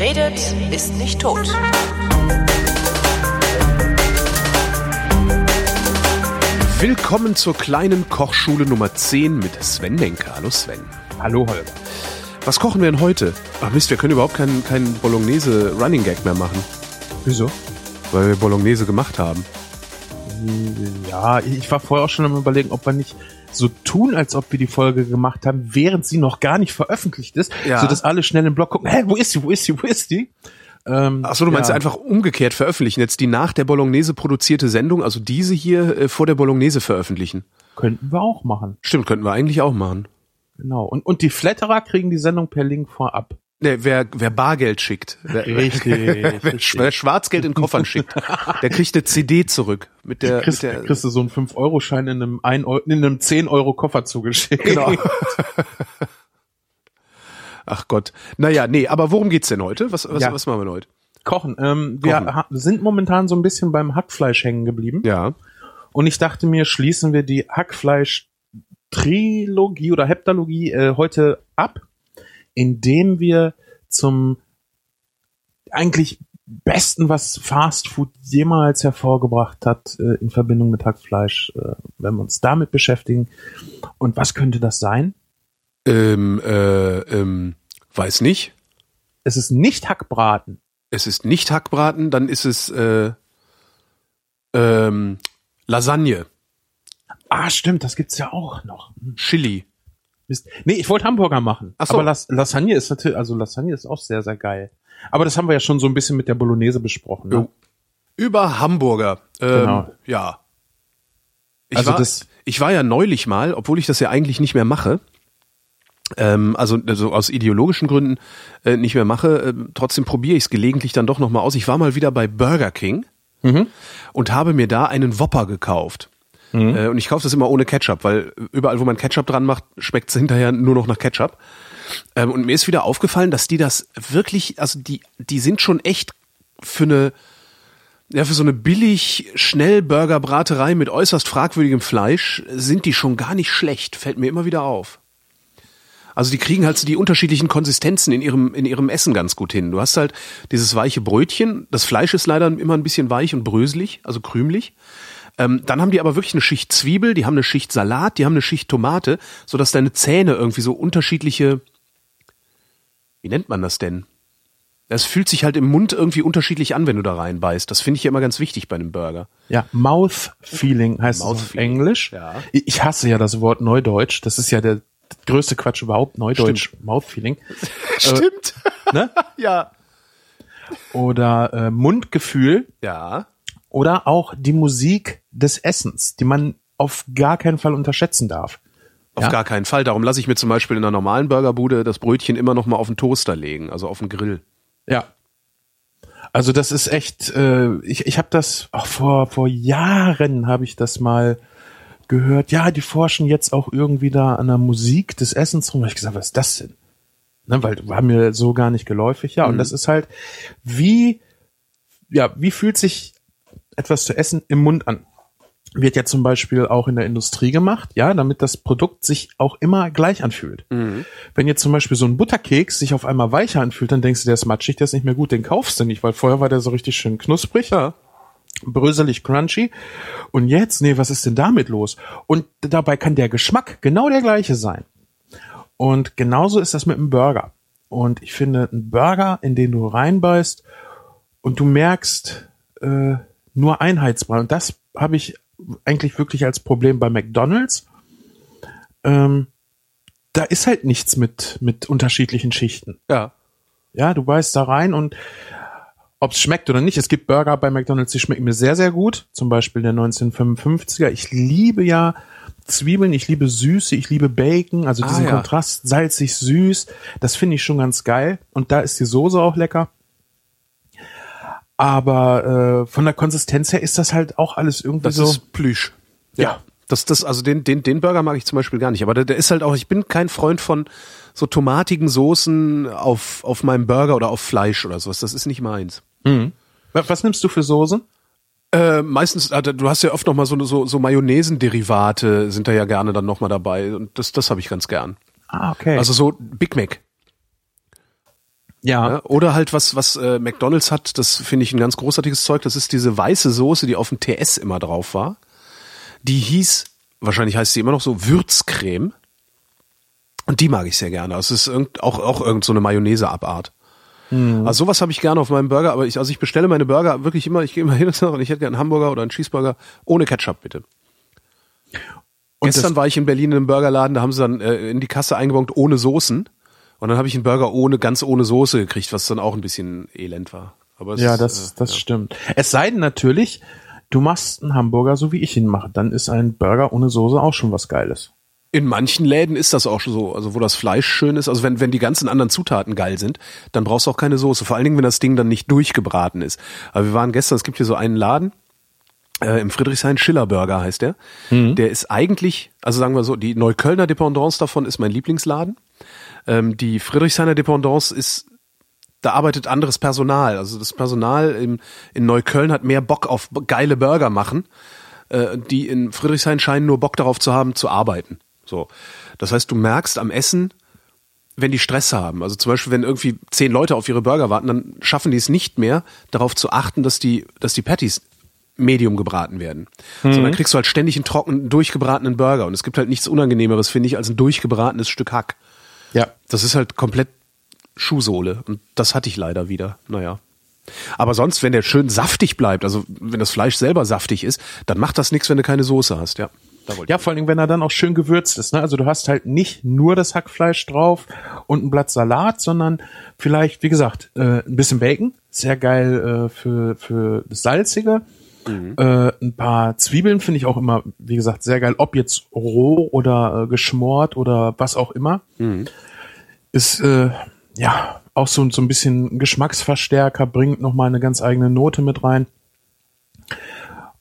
Wer redet, ist nicht tot. Willkommen zur kleinen Kochschule Nummer 10 mit Sven Menke. Hallo Sven. Hallo Holger. Was kochen wir denn heute? Ach Mist, wir können überhaupt keinen keinen Bolognese Running Gag mehr machen, Wieso? weil wir Bolognese gemacht haben. Ja, ich war vorher auch schon am überlegen, ob wir nicht so tun, als ob wir die Folge gemacht haben, während sie noch gar nicht veröffentlicht ist, Ja. so dass alle schnell im Blog gucken, hä, wo ist sie, wo ist sie, wo ist die? Ähm, Ach so, du meinst ja. einfach umgekehrt veröffentlichen, jetzt die nach der Bolognese produzierte Sendung, also diese hier äh, vor der Bolognese veröffentlichen. Könnten wir auch machen. Stimmt, könnten wir eigentlich auch machen. Genau. Und, und die Flatterer kriegen die Sendung per Link vorab. Ne, wer, wer Bargeld schickt, wer, Richtig, wer, richtig. wer Schwarzgeld in Koffern schickt, der kriegt eine CD zurück mit der, Kriegst, mit der kriegst du so einen 5-Euro-Schein in einem, 1 Euro, in einem 10-Euro-Koffer zugeschickt. Genau. Ach Gott. Naja, nee, aber worum geht's denn heute? Was, was, Ja. was machen wir denn heute? Kochen. Ähm, wir Kochen. ha- sind momentan so ein bisschen beim Hackfleisch hängen geblieben. Ja. Und ich dachte mir, schließen wir die Hackfleisch-Trilogie oder Heptalogie äh, heute ab, indem wir zum eigentlich besten, was Fast Food jemals hervorgebracht hat äh, in Verbindung mit Hackfleisch, äh, wenn wir uns damit beschäftigen. Und was könnte das sein? Ähm, äh, ähm, weiß nicht. Es ist nicht Hackbraten. Es ist nicht Hackbraten, dann ist es äh, ähm, Lasagne, Ah, stimmt, das gibt's ja auch noch. Hm, Chili. Mist. Nee, ich wollte Hamburger machen. Ach so. Aber Las Lasagne ist natürlich, also Lasagne ist auch sehr, sehr geil. Aber das haben wir ja schon so ein bisschen mit der Bolognese besprochen. Ne? Über Hamburger. Ähm, Genau. Ja. Ich, Also war, das- ich war ja neulich mal, obwohl ich das ja eigentlich nicht mehr mache, ähm, also, also aus ideologischen Gründen äh, nicht mehr mache, ähm, trotzdem probiere ich es gelegentlich dann doch nochmal aus. Ich war mal wieder bei Burger King Mhm. und habe mir da einen Whopper gekauft. Äh, und ich kaufe das immer ohne Ketchup, weil überall, wo man Ketchup dran macht, schmeckt es hinterher nur noch nach Ketchup. Ähm, und mir ist wieder aufgefallen, dass die das wirklich, also die, die sind schon echt für eine, ja, für so eine billig Schnellburger-Braterei mit äußerst fragwürdigem Fleisch sind die schon gar nicht schlecht. Fällt mir immer wieder auf. Also die kriegen halt so die unterschiedlichen Konsistenzen in ihrem, in ihrem Essen ganz gut hin. Du hast halt dieses weiche Brötchen. Das Fleisch ist leider immer ein bisschen weich und bröselig, also krümelig. Ähm, dann haben die aber wirklich eine Schicht Zwiebel, die haben eine Schicht Salat, die haben eine Schicht Tomate, sodass deine Zähne irgendwie so unterschiedliche, wie nennt man das denn? Es fühlt sich halt im Mund irgendwie unterschiedlich an, wenn du da reinbeißt. Das finde ich ja immer ganz wichtig bei einem Burger. Ja, Mouth Feeling heißt Mouth Feeling, Englisch. ja. Ich hasse ja das Wort Neudeutsch. Das ist ja der größte Quatsch überhaupt. Neudeutsch, Mouth Feeling. Stimmt. Ne? ja. Oder äh, Mundgefühl. Ja. Oder auch die Musik des Essens, die man auf gar keinen Fall unterschätzen darf. Auf Ja. gar keinen Fall. Darum lasse ich mir zum Beispiel in einer normalen Burgerbude das Brötchen immer noch mal auf den Toaster legen, also auf den Grill. Ja. Also das ist echt, äh, ich, ich habe das auch vor, vor Jahren habe ich das mal gehört. Ja, die forschen jetzt auch irgendwie da an der Musik des Essens rum. Da hab ich gesagt, was ist das denn? Ne, weil war mir so gar nicht geläufig. Ja, und das ist halt, wie, ja, wie fühlt sich etwas zu essen im Mund an? Wird ja zum Beispiel auch in der Industrie gemacht, ja, damit das Produkt sich auch immer gleich anfühlt. Wenn jetzt zum Beispiel so ein Butterkeks sich auf einmal weicher anfühlt, dann denkst du, der ist matschig, der ist nicht mehr gut, den kaufst du nicht, weil vorher war der so richtig schön knusprig, bröselig, crunchy. Und jetzt, nee, was ist denn damit los? Und dabei kann der Geschmack genau der gleiche sein. Und genauso ist das mit einem Burger. Und ich finde, ein Burger, in den du reinbeißt und du merkst äh, nur Einheitsbrei. Und das habe ich eigentlich wirklich als Problem bei McDonald's. Ähm, da ist halt nichts mit, mit unterschiedlichen Schichten. Ja. Ja, du beißt da rein und ob es schmeckt oder nicht. Es gibt Burger bei McDonald's, die schmecken mir sehr, sehr gut. Zum Beispiel der 1955er. Ich liebe ja Zwiebeln, ich liebe Süße, ich liebe Bacon, also Ah, diesen ja. Kontrast, salzig, süß. Das finde ich schon ganz geil. Und da ist die Soße auch lecker. Aber äh, von der Konsistenz her ist das halt auch alles irgendwie Das so. ist Plüsch. Ja. Das, das, also den, den, den Burger mag ich zum Beispiel gar nicht. Aber der, der ist halt auch, ich bin kein Freund von so tomatigen Soßen auf, auf meinem Burger oder auf Fleisch oder sowas. Das ist nicht meins. was, was nimmst du für Soße? Äh, meistens, äh, du hast ja oft noch mal so, so, so Mayonnaise-Derivate sind da ja gerne dann noch mal dabei. Und das, das habe ich ganz gern. Ah, okay. Also so Big Mac. Ja. Oder halt was, was äh, McDonalds hat, das finde ich ein ganz großartiges Zeug, das ist diese weiße Soße, die auf dem TS immer drauf war. Die hieß, wahrscheinlich heißt sie immer noch so, Würzcreme. Und die mag ich sehr gerne. Das ist irgend, auch, auch irgend so eine Mayonnaise-Abart. Mhm. Also sowas habe ich gerne auf meinem Burger, aber ich, also ich bestelle meine Burger wirklich immer, ich gehe immer hin und ich hätte gerne einen Hamburger oder einen Cheeseburger ohne Ketchup, bitte. Und Gestern war ich in Berlin in einem Burgerladen, da haben sie dann äh, in die Kasse eingebongt ohne Soßen. Und dann habe ich einen Burger ohne, ganz ohne Soße gekriegt, was dann auch ein bisschen elend war. Aber Ja, ist, das, äh, das ja. stimmt. Es sei denn natürlich, du machst einen Hamburger so wie ich ihn mache. Dann ist ein Burger ohne Soße auch schon was Geiles. In manchen Läden ist das auch schon so, also wo das Fleisch schön ist, also wenn, wenn die ganzen anderen Zutaten geil sind, dann brauchst du auch keine Soße. Vor allen Dingen, wenn das Ding dann nicht durchgebraten ist. Aber wir waren gestern, es gibt hier so einen Laden, äh, im Friedrichshain Schiller Burger heißt der. Der ist eigentlich, also sagen wir so, die Neuköllner Dependance davon ist mein Lieblingsladen. Ähm, die Friedrichshainer Dependance ist, da arbeitet anderes Personal. Also das Personal im, in Neukölln hat mehr Bock auf geile Burger machen. Äh, die in Friedrichshain scheinen nur Bock darauf zu haben, zu arbeiten. So. Das heißt, du merkst am Essen, wenn die Stress haben. Also zum Beispiel, wenn irgendwie zehn Leute auf ihre Burger warten, dann schaffen die es nicht mehr, darauf zu achten, dass die, dass die Patties medium gebraten werden. Sondern kriegst du halt ständig einen trockenen, durchgebratenen Burger. Und es gibt halt nichts Unangenehmeres, finde ich, als ein durchgebratenes Stück Hack. Ja. Das ist halt komplett Schuhsohle. Und das hatte ich leider wieder. Naja. Aber sonst, wenn der schön saftig bleibt, also wenn das Fleisch selber saftig ist, dann macht das nichts, wenn du keine Soße hast, ja. Ja, vor allen Dingen, wenn er dann auch schön gewürzt ist. Ne? Also du hast halt nicht nur das Hackfleisch drauf und ein Blatt Salat, sondern vielleicht, wie gesagt, äh, ein bisschen Bacon, sehr geil äh, für, für das Salzige. Äh, ein paar Zwiebeln finde ich auch immer, wie gesagt, sehr geil. Ob jetzt roh oder äh, geschmort oder was auch immer. Ist äh, ja auch so, so ein bisschen Geschmacksverstärker, bringt nochmal eine ganz eigene Note mit rein.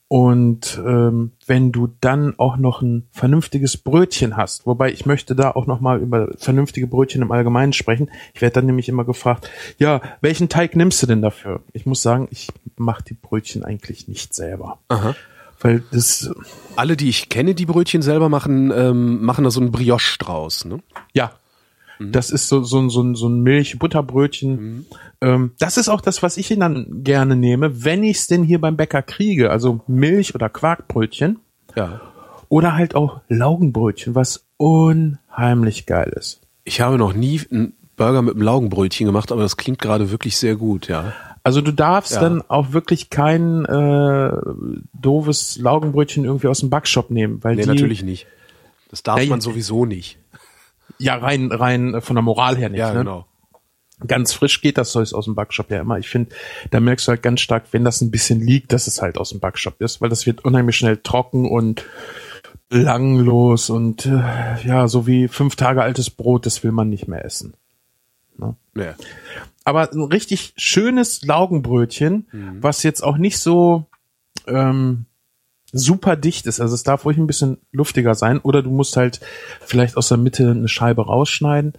Und ähm, wenn du dann auch noch ein vernünftiges Brötchen hast, wobei ich möchte da auch noch mal über vernünftige Brötchen im Allgemeinen sprechen. Ich werde dann nämlich immer gefragt, ja, welchen Teig nimmst du denn dafür? Ich muss sagen, ich mache die Brötchen eigentlich nicht selber, Aha. weil das Alle, die ich kenne, die Brötchen selber machen, ähm, machen da so einen Brioche draus, ne? ja, das ist so so ein- so so ein Milch-Butterbrötchen. Ähm, das ist auch das, was ich dann gerne nehme, wenn ich es denn hier beim Bäcker kriege, also Milch oder Quarkbrötchen. Ja. Oder halt auch Laugenbrötchen, was unheimlich geil ist. Ich habe noch nie einen Burger mit einem Laugenbrötchen gemacht, aber das klingt gerade wirklich sehr gut, ja. Also du darfst Ja. dann auch wirklich kein äh, doofes Laugenbrötchen irgendwie aus dem Backshop nehmen, weil Nee, die natürlich nicht. Das darf Ja, man sowieso nicht. Ja rein rein von der Moral her nicht. Ja, ne? genau. Ganz frisch geht das Zeug aus dem Backshop ja immer. Ich finde, da merkst du halt ganz stark, wenn das ein bisschen liegt, dass es halt aus dem Backshop ist, weil das wird unheimlich schnell trocken und langlos und äh, ja, so wie fünf Tage altes Brot, das will man nicht mehr essen. Ja. aber ein richtig schönes Laugenbrötchen, Mhm. was jetzt auch nicht so ähm, super dicht ist. Also es darf ruhig ein bisschen luftiger sein. Oder du musst halt vielleicht aus der Mitte eine Scheibe rausschneiden.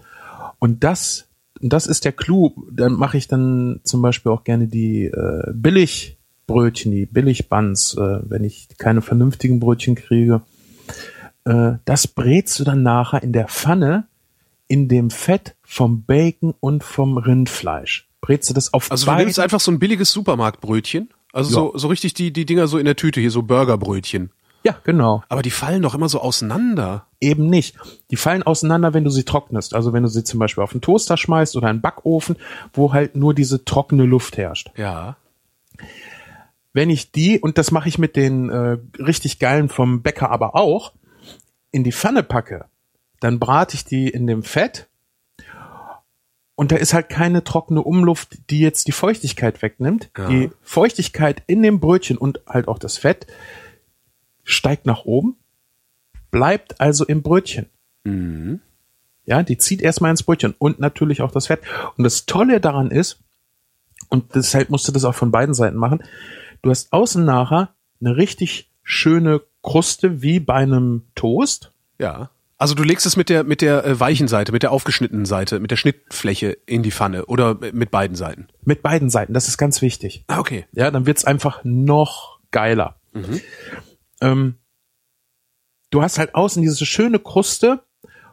Und das, das ist der Clou. Dann mache ich dann zum Beispiel auch gerne die äh, Billigbrötchen, die Billigbuns, äh, wenn ich keine vernünftigen Brötchen kriege. Äh, das brätst du dann nachher in der Pfanne in dem Fett vom Bacon und vom Rindfleisch. Brätst du das auf Also du nimmst einfach so ein billiges Supermarktbrötchen. Also so, so richtig die, die Dinger so in der Tüte, hier so Burgerbrötchen. Ja, genau. Aber die fallen doch immer so auseinander. Eben nicht. Die fallen auseinander, wenn du sie trocknest. Also wenn du sie zum Beispiel auf einen Toaster schmeißt oder einen Backofen, wo halt nur diese trockene Luft herrscht. Ja. Wenn ich die, und das mache ich mit den äh, richtig geilen vom Bäcker aber auch, in die Pfanne packe, dann brate ich die in dem Fett und da ist halt keine trockene Umluft, die jetzt die Feuchtigkeit wegnimmt. Ja. Die Feuchtigkeit in dem Brötchen und halt auch das Fett steigt nach oben, bleibt also im Brötchen. Ja, die zieht erstmal ins Brötchen und natürlich auch das Fett. Und das Tolle daran ist, und deshalb musst du das auch von beiden Seiten machen, du hast außen nachher eine richtig schöne Kruste wie bei einem Toast. Ja. Also du legst es mit der mit der äh, weichen Seite, mit der aufgeschnittenen Seite, mit der Schnittfläche in die Pfanne oder mit beiden Seiten. Mit beiden Seiten, das ist ganz wichtig. Ah, okay. Ja, dann wird's einfach noch geiler. Ähm, du hast halt außen diese schöne Kruste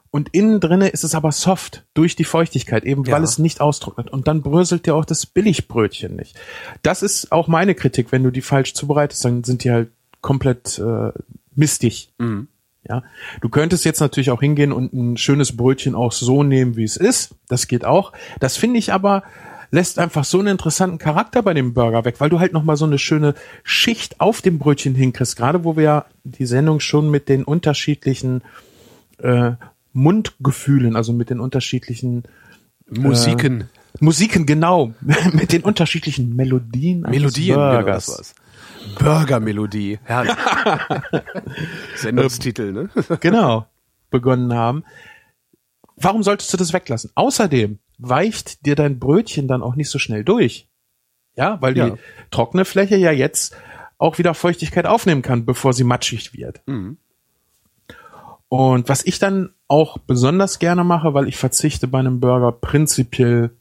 Und innen drinne ist es aber soft durch die Feuchtigkeit, eben weil Ja. es nicht austrocknet. Und dann bröselt dir auch das Billigbrötchen nicht. Das ist auch meine Kritik. Wenn du die falsch zubereitest, dann sind die halt komplett äh, mistig. Ja, du könntest jetzt natürlich auch hingehen und ein schönes Brötchen auch so nehmen, wie es ist. Das geht auch. Das finde ich aber lässt einfach so einen interessanten Charakter bei dem Burger weg, weil du halt noch mal so eine schöne Schicht auf dem Brötchen hinkriegst. Gerade wo wir ja die Sendung schon mit den unterschiedlichen äh, Mundgefühlen, also mit den unterschiedlichen Musiken. Musiken genau, mit den unterschiedlichen Melodien Melodien, genau, Burgers. das war's. Burger-Melodie. Herrlich. Sendungstitel, ne? genau, begonnen haben. Warum solltest du das weglassen? Außerdem weicht dir dein Brötchen dann auch nicht so schnell durch. Ja, weil die Ja. trockene Fläche ja jetzt auch wieder Feuchtigkeit aufnehmen kann, bevor sie matschig wird. Mhm. Und was ich dann auch besonders gerne mache, weil ich verzichte bei einem Burger prinzipiell,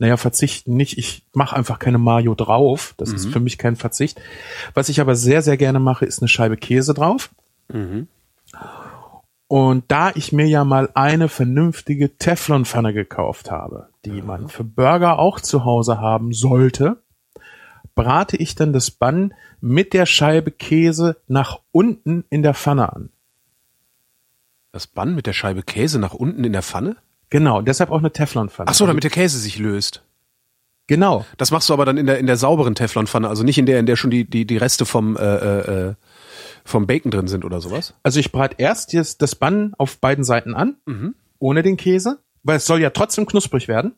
naja, verzichten nicht, ich mache einfach keine Mayo drauf. Das ist für mich kein Verzicht. Was ich aber sehr, sehr gerne mache, ist eine Scheibe Käse drauf. Und da ich mir ja mal eine vernünftige Teflonpfanne gekauft habe, die man für Burger auch zu Hause haben sollte, brate ich dann das Bann mit der Scheibe Käse nach unten in der Pfanne an. Das Bann mit der Scheibe Käse nach unten in der Pfanne? Genau, deshalb auch eine Teflonpfanne. Ach so, damit der Käse sich löst. Genau. Das machst du aber dann in der in der sauberen Teflonpfanne, also nicht in der in der schon die die die Reste vom äh, äh, äh, vom Bacon drin sind oder sowas. Also ich brate erst das, das Bann auf beiden Seiten an, ohne den Käse, weil es soll ja trotzdem knusprig werden.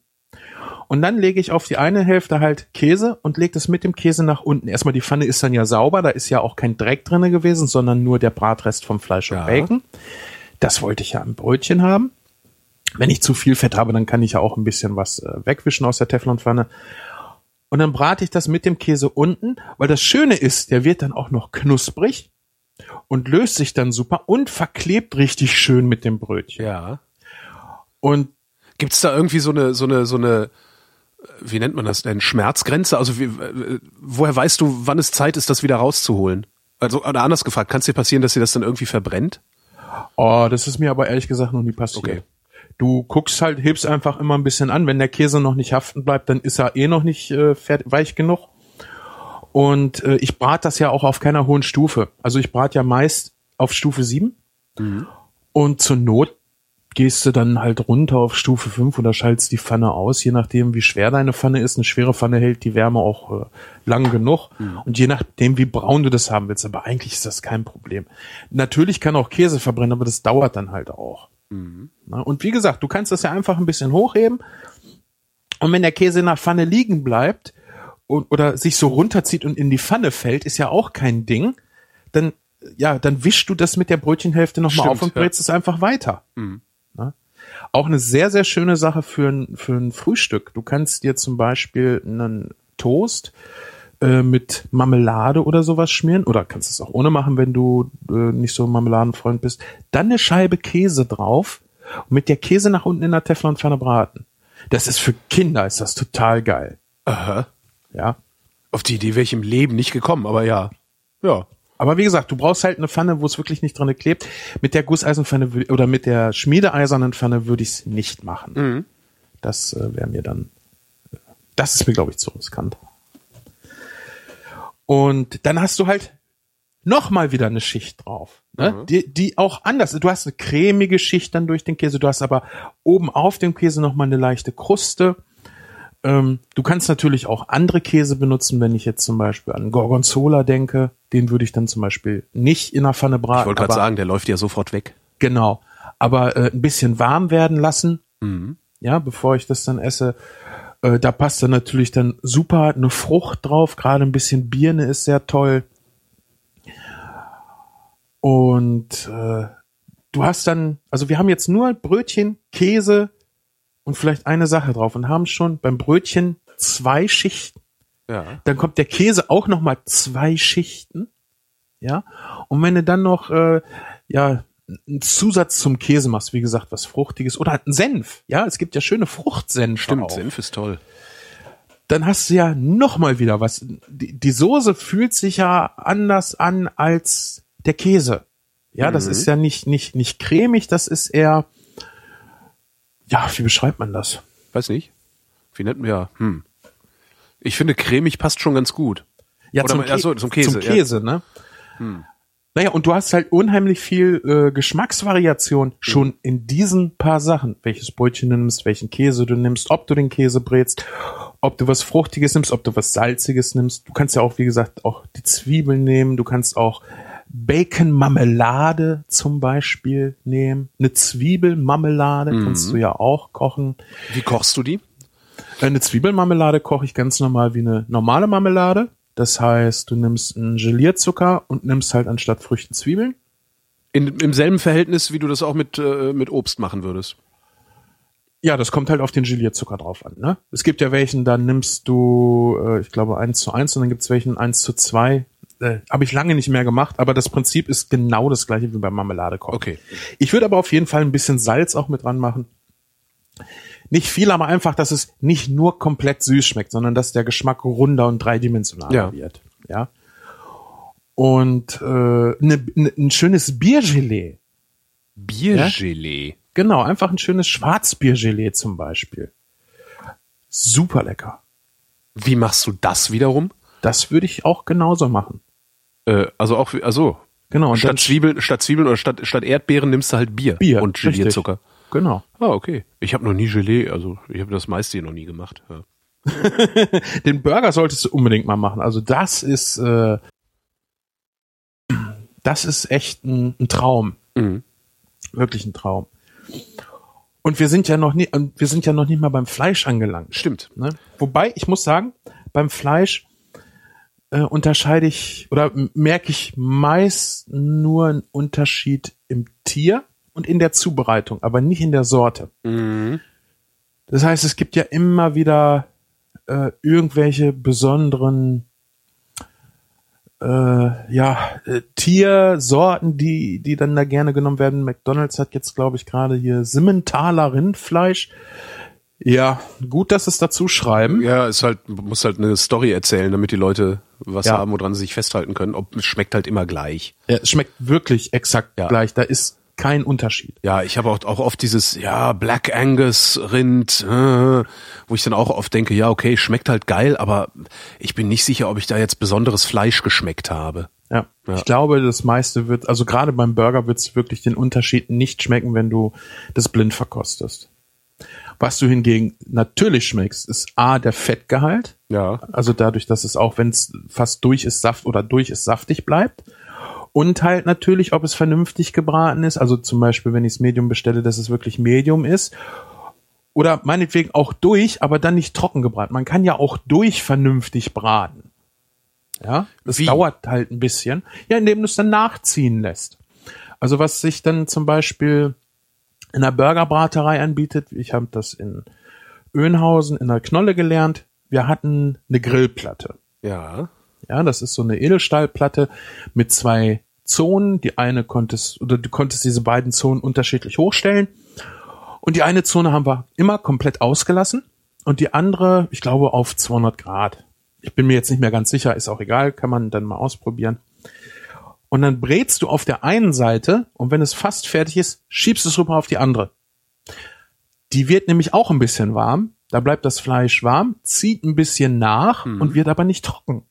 Und dann lege ich auf die eine Hälfte halt Käse und lege das mit dem Käse nach unten. Erstmal die Pfanne ist dann ja sauber, da ist ja auch kein Dreck drinne gewesen, sondern nur der Bratrest vom Fleisch und Ja. Bacon. Das wollte ich ja im Brötchen haben. Wenn ich zu viel Fett habe, dann kann ich ja auch ein bisschen was äh, wegwischen aus der Teflonpfanne. Und dann brate ich das mit dem Käse unten, weil das Schöne ist, der wird dann auch noch knusprig und löst sich dann super und verklebt richtig schön mit dem Brötchen. Ja. Und Gibt's da irgendwie so eine so eine so eine äh, wie nennt man das denn Schmerzgrenze? Also wie, äh, woher weißt du, wann es Zeit ist, das wieder rauszuholen? Also oder anders gefragt, kann es dir passieren, dass dir das dann irgendwie verbrennt? oh, das ist mir aber ehrlich gesagt noch nie passiert. Okay. Du guckst halt, hebst einfach immer ein bisschen an. Wenn der Käse noch nicht haften bleibt, dann ist er eh noch nicht äh, weich genug. Und äh, ich brate das ja auch auf keiner hohen Stufe. Also ich brate ja meist auf Stufe 7. Und zur Not gehst du dann halt runter auf Stufe 5 oder schaltest die Pfanne aus, je nachdem, wie schwer deine Pfanne ist. Eine schwere Pfanne hält die Wärme auch äh, lang genug. Und je nachdem, wie braun du das haben willst. Aber eigentlich ist das kein Problem. Natürlich kann auch Käse verbrennen, aber das dauert dann halt auch. Na, und wie gesagt, du kannst das ja einfach ein bisschen hochheben. Und wenn der Käse in der Pfanne liegen bleibt und, oder sich so runterzieht und in die Pfanne fällt, ist ja auch kein Ding. Dann, ja, dann wischst du das mit der Brötchenhälfte nochmal auf und ja. brätst es einfach weiter. Na? Auch eine sehr, sehr schöne Sache für ein, für ein Frühstück. Du kannst dir zum Beispiel einen Toast äh, mit Marmelade oder sowas schmieren oder kannst es auch ohne machen, wenn du äh, nicht so ein Marmeladenfreund bist. Dann eine Scheibe Käse drauf und mit der Käse nach unten in der Teflonpfanne braten. Das ist für Kinder ist das total geil. Aha. Ja. Auf die Idee wäre ich im Leben nicht gekommen, aber ja. Ja. Aber wie gesagt, du brauchst halt eine Pfanne, wo es wirklich nicht dran klebt. Mit der Gusseisenpfanne oder mit der schmiedeeisernen Pfanne würde ich es nicht machen. Das äh, wäre mir dann, äh, das ist mir glaube ich zu riskant. Und dann hast du halt noch mal wieder eine Schicht drauf, ne? die, die auch anders. Du hast eine cremige Schicht dann durch den Käse. Du hast aber oben auf dem Käse noch mal eine leichte Kruste. Ähm, du kannst natürlich auch andere Käse benutzen, wenn ich jetzt zum Beispiel an Gorgonzola denke. Den würde ich dann zum Beispiel nicht in der Pfanne braten. Ich wollte gerade sagen, der läuft ja sofort weg. Genau. Aber äh, ein bisschen warm werden lassen, Mhm. ja, bevor ich das dann esse. Äh, da passt dann natürlich dann super eine Frucht drauf. Gerade ein bisschen Birne ist sehr toll. Und äh, du hast dann, also wir haben jetzt nur Brötchen, Käse und vielleicht eine Sache drauf und haben schon beim Brötchen zwei Schichten. Ja. Dann kommt der Käse auch noch mal zwei Schichten. Ja. Und wenn du dann noch äh, ja einen Zusatz zum Käse machst, wie gesagt, was Fruchtiges oder einen Senf. Ja, es gibt ja schöne Fruchtsenf. Stimmt, auch. Senf ist toll. Dann hast du ja noch mal wieder was. Die, die Soße fühlt sich ja anders an als der Käse. Ja, das ist ja nicht nicht nicht cremig, das ist eher ja, wie beschreibt man das? Weiß nicht. Wie nennt man ja? Hm. Ich finde, cremig passt schon ganz gut. Ja, Oder zum, man- so, zum Käse, Zum ja. Hm. Naja, und du hast halt unheimlich viel äh, Geschmacksvariation schon in diesen paar Sachen. Welches Brötchen du nimmst, welchen Käse du nimmst, ob du den Käse brätst, ob du was Fruchtiges nimmst, ob du was Salziges nimmst. Du kannst ja auch, wie gesagt, auch die Zwiebeln nehmen. Du kannst auch Bacon-Marmelade zum Beispiel nehmen. Eine Zwiebelmarmelade Mhm. kannst du ja auch kochen. Wie kochst du die? Eine Zwiebelmarmelade koche ich ganz normal wie eine normale Marmelade. Das heißt, du nimmst einen Gelierzucker und nimmst halt anstatt Früchten Zwiebeln. In, Im selben Verhältnis, wie du das auch mit, äh, mit Obst machen würdest. Ja, das kommt halt auf den Gelierzucker drauf an. Ne? Es gibt ja welchen, da nimmst du, äh, ich glaube, 1 zu 1 und dann gibt's welchen 1 zu 2. Äh, Habe ich lange nicht mehr gemacht, aber das Prinzip ist genau das gleiche wie beim Marmelade kochen. Okay. Ich würde aber auf jeden Fall ein bisschen Salz auch mit dran machen. Nicht viel, aber einfach, dass es nicht nur komplett süß schmeckt, sondern dass der Geschmack runder und dreidimensionaler Ja. wird. Ja. Und äh, ne, ne, ein schönes Biergelee. Biergelee. Genau, einfach ein schönes Schwarzbiergelee zum Beispiel. Super lecker. Wie machst du das wiederum? Das würde ich auch genauso machen. Äh, also auch, also Genau. Und statt Zwiebeln, statt Zwiebeln oder statt, statt Erdbeeren nimmst du halt Bier, Bier und richtig. Genau. Ah, okay. Ich habe noch nie Gelee, also ich habe das meiste hier noch nie gemacht. Ja. Den Burger solltest du unbedingt mal machen. Also das ist, äh, das ist echt ein, ein Traum. Mhm. Wirklich ein Traum. Und wir sind ja noch nie, wir sind ja noch nicht mal beim Fleisch angelangt. Stimmt. Ne? Wobei, ich muss sagen, beim Fleisch äh, unterscheide ich oder merke ich meist nur einen Unterschied im Tier und in der Zubereitung, aber nicht in der Sorte. Mhm. Das heißt, es gibt ja immer wieder äh, irgendwelche besonderen äh, ja, äh, Tiersorten, die, die dann da gerne genommen werden. McDonalds hat jetzt, glaube ich, gerade hier Simmentaler Rindfleisch. Ja, gut, dass es dazu schreiben. Ja, ist halt, muss halt eine Story erzählen, damit die Leute was Ja. haben, woran sie sich festhalten können. Ob es schmeckt halt immer gleich. Ja, es schmeckt wirklich exakt Ja. gleich. Da ist kein Unterschied. Ja, ich habe auch, auch oft dieses, ja, Black Angus Rind, äh, wo ich dann auch oft denke, ja, okay, schmeckt halt geil, aber ich bin nicht sicher, ob ich da jetzt besonderes Fleisch geschmeckt habe. Ja. Ja. Ich glaube, das meiste wird, also gerade beim Burger wird es wirklich den Unterschied nicht schmecken, wenn du das blind verkostest. Was du hingegen natürlich schmeckst, ist A, der Fettgehalt. Ja. Also dadurch, dass es auch, wenn es fast durch ist, Saft oder durch ist, saftig bleibt. Und halt natürlich, ob es vernünftig gebraten ist. Also zum Beispiel, wenn ich es Medium bestelle, dass es wirklich Medium ist. Oder meinetwegen auch durch, aber dann nicht trocken gebraten. Man kann ja auch durch vernünftig braten. Ja, das Wie? dauert halt ein bisschen. Ja, indem du es dann nachziehen lässt. Also was sich dann zum Beispiel in der Burgerbraterei anbietet, ich habe das in Öhnhausen in der Knolle gelernt, wir hatten eine Grillplatte. Ja. Ja, das ist so eine Edelstahlplatte mit zwei Zonen. Die eine konntest, oder du konntest diese beiden Zonen unterschiedlich hochstellen. Und die eine Zone haben wir immer komplett ausgelassen. Und die andere, ich glaube, auf 200 Grad. Ich bin mir jetzt nicht mehr ganz sicher, ist auch egal, kann man dann mal ausprobieren. Und dann brätst du auf der einen Seite und wenn es fast fertig ist, schiebst du es rüber auf die andere. Die wird nämlich auch ein bisschen warm. Da bleibt das Fleisch warm, zieht ein bisschen nach und wird aber nicht trocken.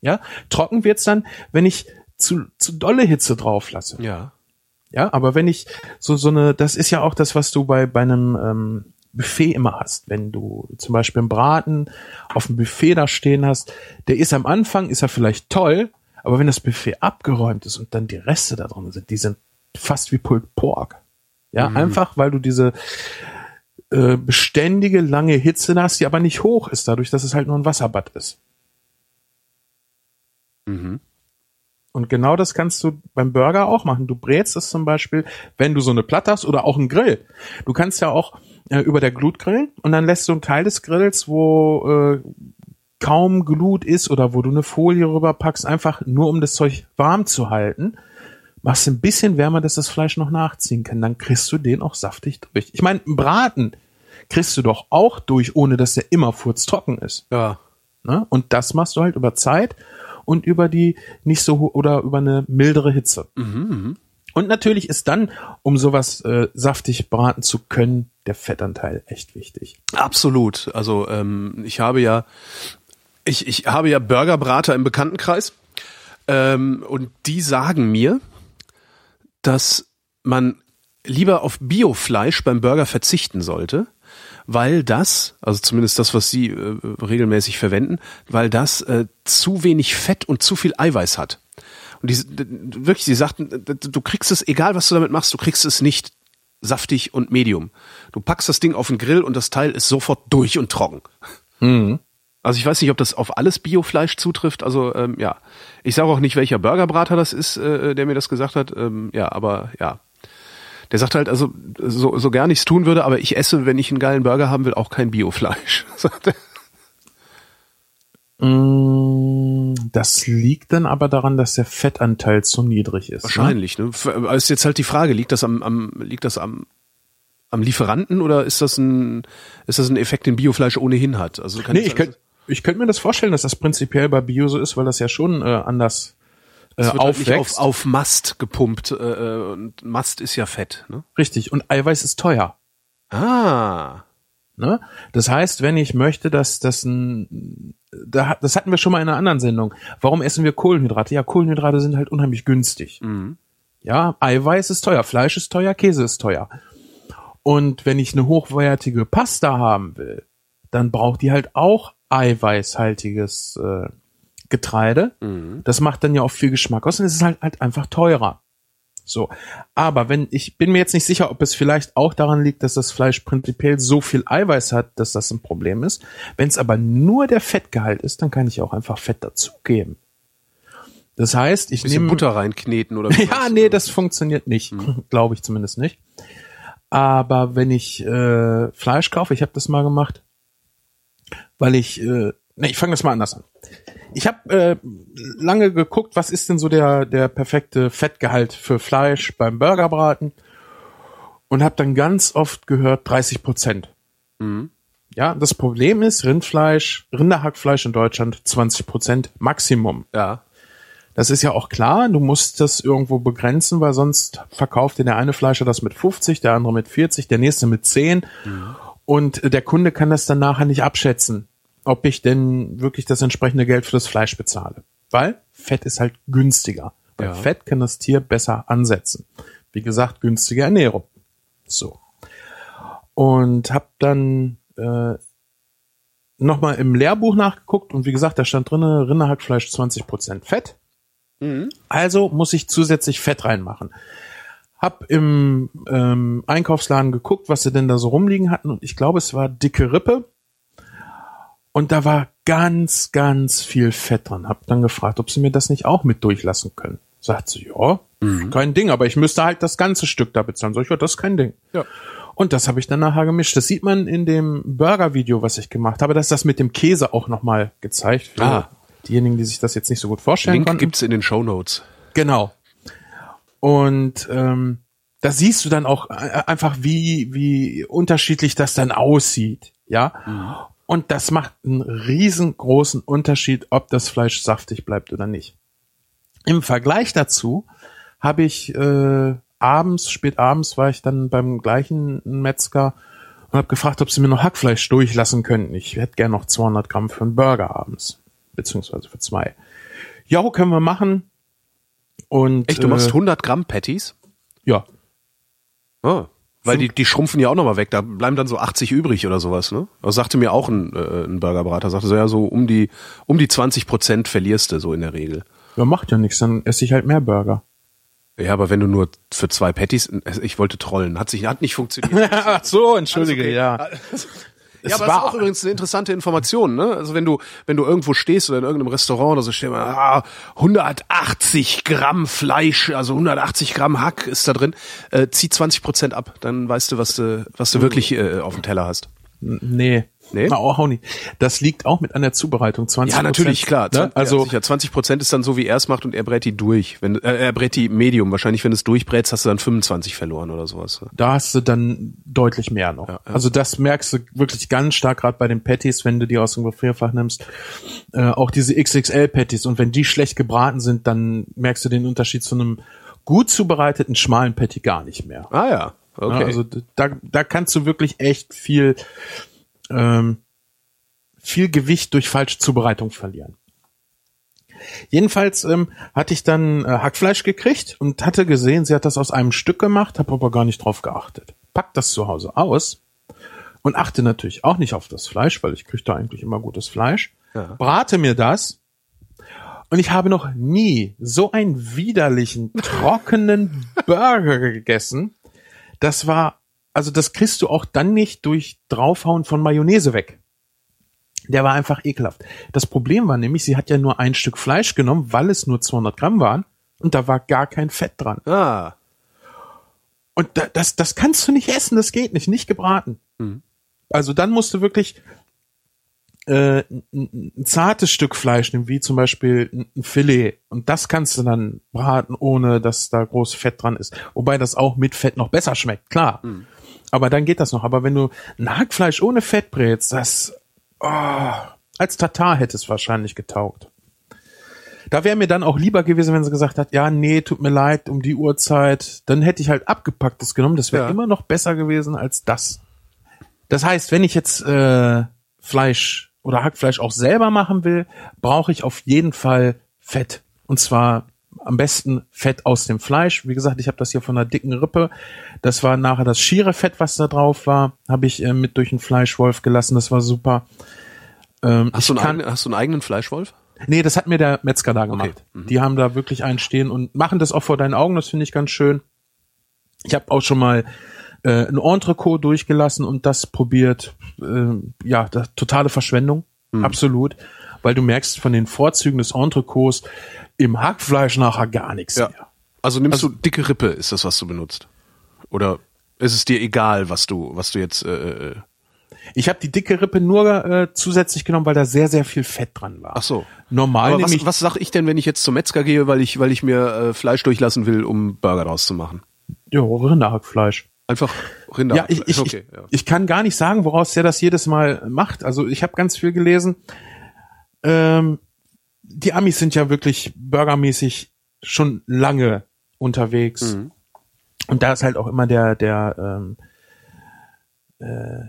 Ja, trocken wird's dann, wenn ich zu, zu dolle Hitze drauf lasse. Ja. Ja, aber wenn ich so so eine, das ist ja auch das, was du bei bei einem ähm, Buffet immer hast, wenn du zum Beispiel einen Braten auf dem Buffet da stehen hast, der ist am Anfang ist er vielleicht toll, aber wenn das Buffet abgeräumt ist und dann die Reste da drin sind, die sind fast wie Pulled Pork. Ja, einfach weil du diese äh, beständige lange Hitze hast, die aber nicht hoch ist, dadurch, dass es halt nur ein Wasserbad ist. Mhm. Und genau das kannst du beim Burger auch machen. Du brätst es zum Beispiel, wenn du so eine Platte hast oder auch einen Grill. Du kannst ja auch äh, über der Glut grillen und dann lässt du einen Teil des Grills, wo äh, kaum Glut ist oder wo du eine Folie rüberpackst, einfach nur um das Zeug warm zu halten. Machst ein bisschen wärmer, dass das Fleisch noch nachziehen kann. Dann kriegst du den auch saftig durch. Ich meine, einen Braten kriegst du doch auch durch, ohne dass der immer furztrocken ist. Ja. Ne? Und das machst du halt über Zeit und über die nicht so oder über eine mildere Hitze. Und natürlich ist dann, um sowas äh, saftig braten zu können, der Fettanteil echt wichtig. Absolut. Also ähm, ich habe ja, ich, ich habe ja Burgerbrater im Bekanntenkreis ähm, und die sagen mir, dass man lieber auf Biofleisch beim Burger verzichten sollte, weil das, also zumindest das, was sie äh, regelmäßig verwenden, weil das äh, zu wenig Fett und zu viel Eiweiß hat. Und die, wirklich, sie sagten, du kriegst es, egal was du damit machst, du kriegst es nicht saftig und medium. Du packst das Ding auf den Grill und das Teil ist sofort durch und trocken. Mhm. Also ich weiß nicht, ob das auf alles Biofleisch zutrifft. Also ähm, ja, ich sage auch nicht, welcher Burgerbrater das ist, äh, der mir das gesagt hat. Ähm, ja, aber ja, der sagt halt, also so, so gern ich es tun würde, aber ich esse, wenn ich einen geilen Burger haben will, auch kein Biofleisch. sagt er. Mm, Das liegt dann aber daran, dass der Fettanteil zu niedrig ist. Wahrscheinlich. Ne? Aber Ist jetzt halt die Frage, liegt das am, am liegt das am am Lieferanten oder ist das ein ist das ein Effekt, den Biofleisch ohnehin hat? Also kann Nee, ich könnte ich könnt mir das vorstellen, dass das prinzipiell bei Bio so ist, weil das ja schon äh, anders äh, halt aufwächst. auf, auf Mast gepumpt äh, äh, und Mast ist ja Fett. Ne? Richtig. Und Eiweiß ist teuer. Ah, Ne? Das heißt, wenn ich möchte, dass das ein, da, das hatten wir schon mal in einer anderen Sendung. Warum essen wir Kohlenhydrate? Ja, Kohlenhydrate sind halt unheimlich günstig. Ja, Eiweiß ist teuer, Fleisch ist teuer, Käse ist teuer. Und wenn ich eine hochwertige Pasta haben will, dann braucht die halt auch eiweißhaltiges äh, Getreide. Das macht dann ja auch viel Geschmack aus und es ist halt, halt einfach teurer. So. Aber wenn, ich bin mir jetzt nicht sicher, ob es vielleicht auch daran liegt, dass das Fleisch prinzipiell so viel Eiweiß hat, dass das ein Problem ist. Wenn es aber nur der Fettgehalt ist, dann kann ich auch einfach Fett dazugeben. Das heißt, ich nehme Butter reinkneten oder ja, nee, das funktioniert nicht. Glaube ich zumindest nicht. Aber wenn ich äh, Fleisch kaufe, ich habe das mal gemacht, weil ich, äh, nee, ich fange das mal anders an. Ich habe äh, lange geguckt, was ist denn so der der perfekte Fettgehalt für Fleisch beim Burgerbraten und habe dann ganz oft gehört 30 Prozent. Ja, das Problem ist Rindfleisch, Rinderhackfleisch in Deutschland 20 Prozent Maximum. Ja. Das ist ja auch klar, du musst das irgendwo begrenzen, weil sonst verkauft dir der eine Fleischer das mit 50, der andere mit 40, der nächste mit 10 und äh, der Kunde kann das dann nachher nicht abschätzen, ob ich denn wirklich das entsprechende Geld für das Fleisch bezahle. Weil Fett ist halt günstiger. Weil Ja. Fett kann das Tier besser ansetzen. Wie gesagt, günstige Ernährung. So. Und hab dann äh, nochmal im Lehrbuch nachgeguckt und wie gesagt, da stand drinne Rinderhackfleisch 20% Fett. Also muss ich zusätzlich Fett reinmachen. Hab im ähm, Einkaufsladen geguckt, was sie denn da so rumliegen hatten und ich glaube, es war dicke Rippe. Und da war ganz, ganz viel Fett dran. Hab dann gefragt, ob sie mir das nicht auch mit durchlassen können. Sagt sie, ja, kein Ding, aber ich müsste halt das ganze Stück da bezahlen. Sag ich, ja, das ist kein Ding. Ja. Und das habe ich dann nachher gemischt. Das sieht man in dem Burger-Video, was ich gemacht habe. Da ist das mit dem Käse auch nochmal gezeigt. Für Ah. diejenigen, die sich das jetzt nicht so gut vorstellen Link konnten. gibt's in den Show Notes. Genau. Und ähm, da siehst du dann auch äh, einfach, wie, wie unterschiedlich das dann aussieht. Ja. Und das macht einen riesengroßen Unterschied, ob das Fleisch saftig bleibt oder nicht. Im Vergleich dazu habe ich äh, abends, spät abends war ich dann beim gleichen Metzger und habe gefragt, ob sie mir noch Hackfleisch durchlassen könnten. Ich hätte gern noch 200 Gramm für einen Burger abends, beziehungsweise für zwei. Ja, können wir machen. Und Echt, du machst äh, 100 Gramm Patties? ja, Oh. Weil die, die schrumpfen ja auch nochmal weg, da bleiben dann so 80 übrig oder sowas, ne? Das sagte mir auch ein, äh, ein Burgerbrater, sagte so, ja, so um die, um die 20 Prozent verlierst du so in der Regel. ja, macht ja nichts, dann esse ich halt mehr Burger. Ja, aber wenn du nur für zwei Patties, ich wollte trollen, hat sich, hat nicht funktioniert. Ach so, entschuldige, okay. ja. Ja, aber das ist auch übrigens eine interessante Information, ne? Also wenn du, wenn du irgendwo stehst oder in irgendeinem Restaurant oder so steht man, ah, 180 Gramm Fleisch, also 180 Gramm Hack ist da drin, äh, zieh 20 Prozent ab, dann weißt du, was du, was du wirklich äh, auf dem Teller hast. Nee. Nee? Na, auch nicht. Das liegt auch mit an der Zubereitung. 20 Ja, natürlich, klar. Ne? Also, ja, 20 Prozent ist dann so, wie er es macht und er brät die durch. Wenn, äh, er brät die Medium. Wahrscheinlich, wenn du es durchbrätst, hast du dann 25 verloren oder sowas. ne? da hast du dann deutlich mehr noch. Ja, ja. Also das merkst du wirklich ganz stark, gerade bei den Patties, wenn du die aus dem Gefrierfach nimmst. Äh, auch diese XXL-Patties. Und wenn die schlecht gebraten sind, dann merkst du den Unterschied zu einem gut zubereiteten schmalen Patty gar nicht mehr. Ah ja. Okay. Also da, da kannst du wirklich echt viel, ähm, viel Gewicht durch falsche Zubereitung verlieren. Jedenfalls ähm, hatte ich dann äh, Hackfleisch gekriegt und hatte gesehen, sie hat das aus einem Stück gemacht, habe aber gar nicht drauf geachtet. Pack das zu Hause aus und achte natürlich auch nicht auf das Fleisch, weil ich kriege da eigentlich immer gutes Fleisch. Ja. Brate mir das und ich habe noch nie so einen widerlichen, trockenen Burger gegessen. Das war, also das kriegst du auch dann nicht durch draufhauen von Mayonnaise weg. Der war einfach ekelhaft. Das Problem war nämlich, sie hat ja nur ein Stück Fleisch genommen, weil es nur 200 Gramm waren und da war gar kein Fett dran. Ah. Und da, das, das kannst du nicht essen, das geht nicht, nicht gebraten. Mhm. Also dann musst du wirklich äh, ein, ein zartes Stück Fleisch nehmen, wie zum Beispiel ein ein Filet. Und das kannst du dann braten, ohne dass da groß Fett dran ist. Wobei das auch mit Fett noch besser schmeckt, klar. Aber dann geht das noch. Aber wenn du ein Hackfleisch ohne Fett brätst, das oh, als Tatar hätte es wahrscheinlich getaugt. Da wäre mir dann auch lieber gewesen, wenn sie gesagt hat, ja, nee, tut mir leid, um die Uhrzeit. Dann hätte ich halt abgepacktes genommen. Das wäre Ja. immer noch besser gewesen als das. Das heißt, wenn ich jetzt äh, Fleisch oder Hackfleisch auch selber machen will, brauche ich auf jeden Fall Fett. Und zwar am besten Fett aus dem Fleisch. Wie gesagt, ich habe das hier von einer dicken Rippe. Das war nachher das schiere Fett, was da drauf war, habe ich äh, mit durch den Fleischwolf gelassen. Das war super. Ähm, Hast, du einen, kann, eigenen- hast du einen eigenen Fleischwolf? Nee, das hat mir der Metzger da gemacht. Mhm. Die haben da wirklich einen stehen und machen das auch vor deinen Augen, das finde ich ganz schön. Ich habe auch schon mal äh, ein Entrecot durchgelassen und das probiert. Äh, ja, das, totale Verschwendung, Mhm. absolut. Weil du merkst von den Vorzügen des Entrecots im Hackfleisch nachher gar nichts Ja. mehr. Also nimmst du dicke Rippe, ist das, was du benutzt? Oder ist es dir egal, was du, was du jetzt, äh, äh, Ich habe die dicke Rippe nur äh, zusätzlich genommen, weil da sehr, sehr viel Fett dran war. ach so. Normal Aber ich was, was sag ich denn, wenn ich jetzt zum Metzger gehe, weil ich, weil ich mir äh, Fleisch durchlassen will, um Burger draus zu machen? ja, Rinderhackfleisch. Einfach Rinder. Ja, ich, ich, okay, ich, ja. ich kann gar nicht sagen, woraus der das jedes Mal macht. Also ich habe ganz viel gelesen. Ähm, die Amis sind ja wirklich burgermäßig schon lange unterwegs. Mhm. Und da ist halt auch immer der, der ähm, äh,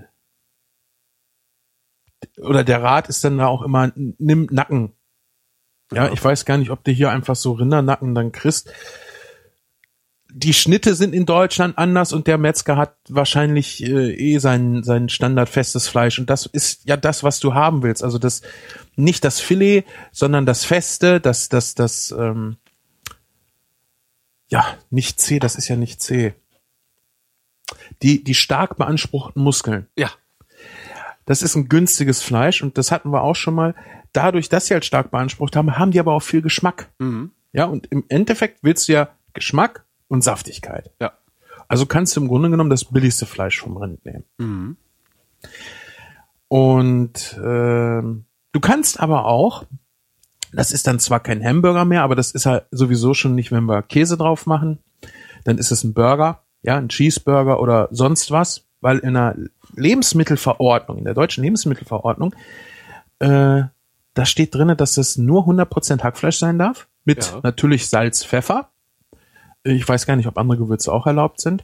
oder der Rat ist dann da auch immer, nimm Nacken. Ja, Ja. ich weiß gar nicht, ob du hier einfach so Rindernacken dann kriegst. Die Schnitte sind in Deutschland anders und der Metzger hat wahrscheinlich äh, eh sein, sein standardfestes Fleisch. Und das ist ja das, was du haben willst. Also das nicht das Filet, sondern das Feste, das, das, das, ähm, ja, nicht C, das ist ja nicht C. Die, die stark beanspruchten Muskeln. ja. Das ist ein günstiges Fleisch und das hatten wir auch schon mal. Dadurch, dass sie halt stark beansprucht haben, haben die aber auch viel Geschmack. Mhm. Ja, und im Endeffekt willst du ja Geschmack und Saftigkeit. Ja. Also kannst du im Grunde genommen das billigste Fleisch vom Rind nehmen. Mhm. Und ähm, du kannst aber auch, das ist dann zwar kein Hamburger mehr, aber das ist halt sowieso schon nicht, wenn wir Käse drauf machen, dann ist es ein Burger, ja, ein Cheeseburger oder sonst was, weil in der Lebensmittelverordnung, in der deutschen Lebensmittelverordnung, äh, da steht drinne, dass es nur 100% Hackfleisch sein darf, mit Ja. natürlich Salz, Pfeffer. Ich weiß gar nicht, ob andere Gewürze auch erlaubt sind.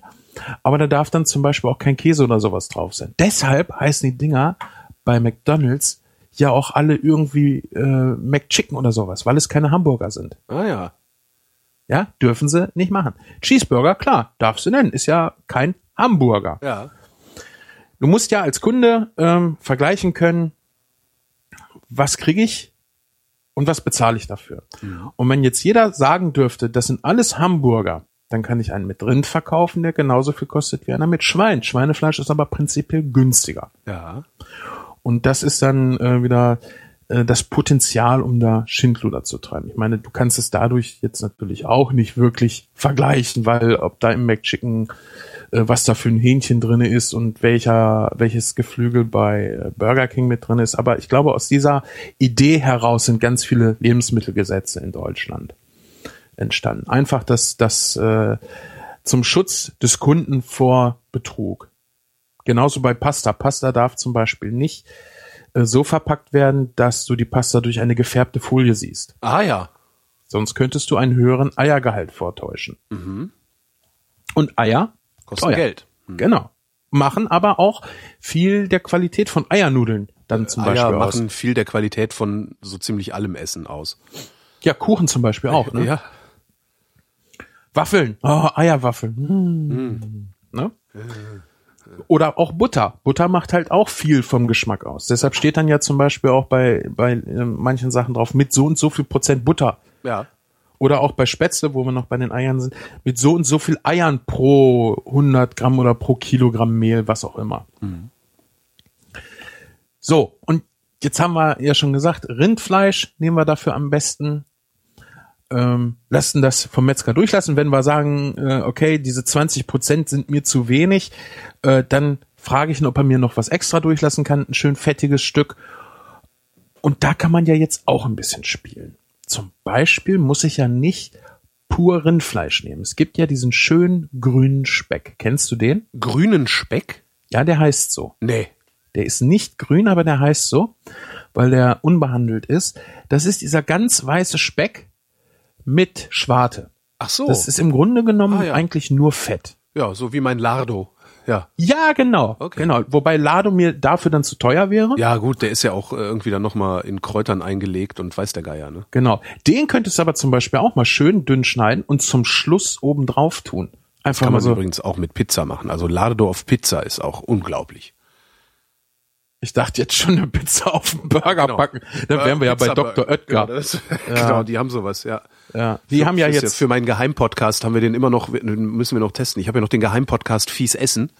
Aber da darf dann zum Beispiel auch kein Käse oder sowas drauf sein. Deshalb heißen die Dinger bei McDonalds ja auch alle irgendwie äh, McChicken oder sowas, weil es keine Hamburger sind. Ah ja. Ja, dürfen sie nicht machen. Cheeseburger, klar, darfst du nennen, ist ja kein Hamburger. Ja. Du musst ja als Kunde ähm, vergleichen können, was kriege ich und was bezahle ich dafür. Und wenn jetzt jeder sagen dürfte, das sind alles Hamburger, dann kann ich einen mit Rind verkaufen, der genauso viel kostet wie einer mit Schwein. Schweinefleisch ist aber prinzipiell günstiger. Ja. Und das ist dann äh, wieder äh, das Potenzial, um da Schindluder zu treiben. Ich meine, du kannst es dadurch jetzt natürlich auch nicht wirklich vergleichen, weil ob da im McChicken äh, was da für ein Hähnchen drinne ist und welcher welches Geflügel bei äh, Burger King mit drin ist. Aber ich glaube, aus dieser Idee heraus sind ganz viele Lebensmittelgesetze in Deutschland entstanden. Einfach das das äh, zum Schutz des Kunden vor Betrug. Genauso bei Pasta. Pasta darf zum Beispiel nicht so verpackt werden, dass du die Pasta durch eine gefärbte Folie siehst. Ah ja. Sonst könntest du einen höheren Eiergehalt vortäuschen. Und Eier Kostet Teuer. Geld. Genau. Machen aber auch viel der Qualität von Eiernudeln dann zum Beispiel Eier aus. machen viel der Qualität von so ziemlich allem Essen aus. Ja, Kuchen zum Beispiel auch. Ne? Ja. Waffeln. Oh, Eierwaffeln. Hm. Ne? Oder auch Butter. Butter macht halt auch viel vom Geschmack aus. Deshalb steht dann ja zum Beispiel auch bei, bei äh, manchen Sachen drauf, mit so und so viel Prozent Butter. Ja. Oder auch bei Spätzle, wo wir noch bei den Eiern sind, mit so und so viel Eiern pro 100 Gramm oder pro Kilogramm Mehl, was auch immer. So, und jetzt haben wir ja schon gesagt, Rindfleisch nehmen wir dafür am besten. Ähm, lassen das vom Metzger durchlassen. Wenn wir sagen, äh, okay, diese 20 Prozent sind mir zu wenig, äh, dann frage ich ihn, ob er mir noch was extra durchlassen kann, ein schön fettiges Stück. Und da kann man ja jetzt auch ein bisschen spielen. Zum Beispiel muss ich ja nicht pur Rindfleisch nehmen. Es gibt ja diesen schönen grünen Speck. Kennst du den? Grünen Speck? Ja, der heißt so. Nee. Der ist nicht grün, aber der heißt so, weil der unbehandelt ist. Das ist dieser ganz weiße Speck mit Schwarte. Ach so. Das ist im Grunde genommen Ah, ja. eigentlich nur Fett. ja, so wie mein Lardo. Ja. Ja, genau. Okay. Genau. Wobei Lado mir dafür dann zu teuer wäre. Ja, gut, der ist ja auch äh, irgendwie dann nochmal in Kräutern eingelegt und weiß der Geier, ne? Genau. Den könntest du aber zum Beispiel auch mal schön dünn schneiden und zum Schluss oben drauf tun. Einfach Kann man so. übrigens auch mit Pizza machen. Also Lardo auf Pizza ist auch unglaublich. Ich dachte jetzt schon eine Pizza auf den Burger packen. Dann wären wir ja bei Pizza- Dr. Oetker. Genau, das, genau, die haben sowas, ja. Ja. Die haben ja jetzt. für meinen Geheimpodcast haben wir den immer noch, müssen wir noch testen. Ich habe ja noch den Geheimpodcast Fies Essen.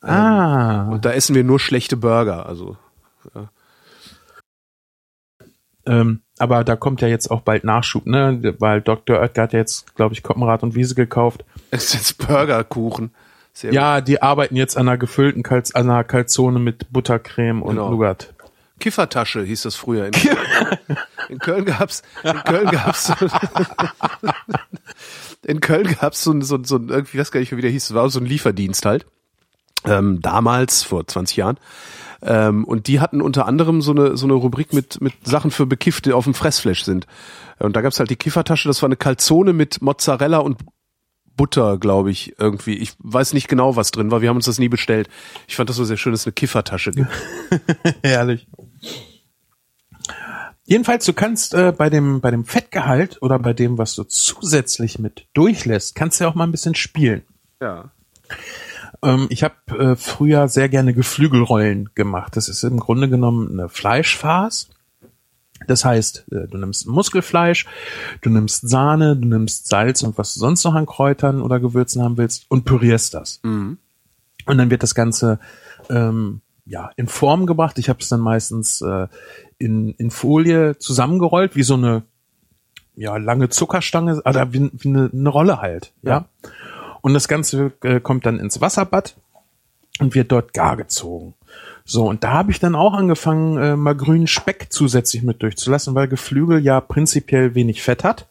ah. Und da essen wir nur schlechte Burger. Also Ähm, aber da kommt ja jetzt auch bald Nachschub, ne? Weil Dr. Oetker hat ja jetzt, glaube ich, Koppenrad und Wiese gekauft. es ist jetzt Burgerkuchen. Sehr Ja, die arbeiten jetzt an einer gefüllten Kalz an einer Calzone mit Buttercreme und Genau. Nougat. Kiffertasche hieß das früher. In, in Köln gab's, in Köln gab's, so, in Köln gab's so ein, so, so ein, irgendwie, ich weiß gar nicht, wie der hieß, es war so ein Lieferdienst halt. Ähm, damals, vor 20 Jahren. Ähm, und die hatten unter anderem so eine, so eine Rubrik mit, mit Sachen für Bekiffte, die auf dem Fressflash sind. Und da gab's halt die Kiffertasche, das war eine Calzone mit Mozzarella und Butter, glaube ich, irgendwie. Ich weiß nicht genau, was drin war. Wir haben uns das nie bestellt. Ich fand das so sehr schön, dass es eine Kiffertasche gibt. Herrlich. Jedenfalls, du kannst äh, bei dem bei dem Fettgehalt oder bei dem, was du zusätzlich mit durchlässt, kannst du ja auch mal ein bisschen spielen. Ja. Ähm, ich habe äh, früher sehr gerne Geflügelrollen gemacht. Das ist im Grunde genommen eine Fleischfarce. Das heißt, äh, du nimmst Muskelfleisch, du nimmst Sahne, du nimmst Salz und was du sonst noch an Kräutern oder Gewürzen haben willst und pürierst das. Und dann wird das Ganze ähm, ja in Form gebracht. Ich habe es dann meistens äh, in, in Folie zusammengerollt, wie so eine ja lange Zuckerstange, oder wie, wie eine, eine Rolle halt. Ja. Und das Ganze äh, kommt dann ins Wasserbad und wird dort gar gezogen. So, und da habe ich dann auch angefangen, äh, mal grünen Speck zusätzlich mit durchzulassen, weil Geflügel ja prinzipiell wenig Fett hat.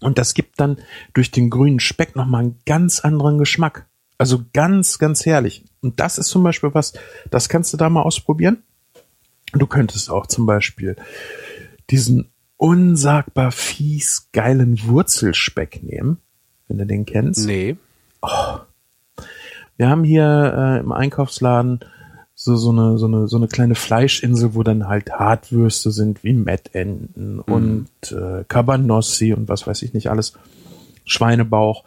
Und das gibt dann durch den grünen Speck nochmal einen ganz anderen Geschmack. Also ganz, ganz herrlich. Und das ist zum Beispiel was, das kannst du da mal ausprobieren. Du könntest auch zum Beispiel diesen unsagbar fies geilen Wurzelspeck nehmen, wenn du den kennst. Nee. Wir haben hier äh, im Einkaufsladen so, so, eine, so, eine, so eine kleine Fleischinsel, wo dann halt Hartwürste sind, wie Mettenten und äh, Cabanossi und was weiß ich nicht alles, Schweinebauch.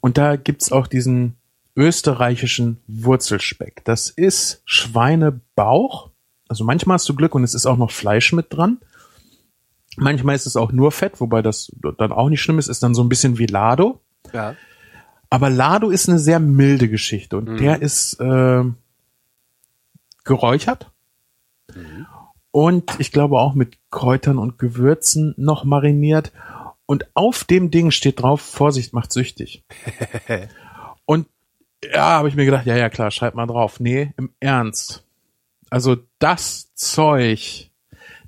Und da gibt's auch diesen österreichischen Wurzelspeck. Das ist Schweinebauch. Also manchmal hast du Glück und es ist auch noch Fleisch mit dran. Manchmal ist es auch nur Fett, wobei das dann auch nicht schlimm ist, ist dann so ein bisschen wie Lado. Ja. Aber Lado ist eine sehr milde Geschichte und der ist äh, geräuchert und ich glaube auch mit Kräutern und Gewürzen noch mariniert. Und auf dem Ding steht drauf, Vorsicht macht süchtig. und ja, habe ich mir gedacht, ja, ja, klar, schreib mal drauf. Nee, im Ernst. Also das Zeug,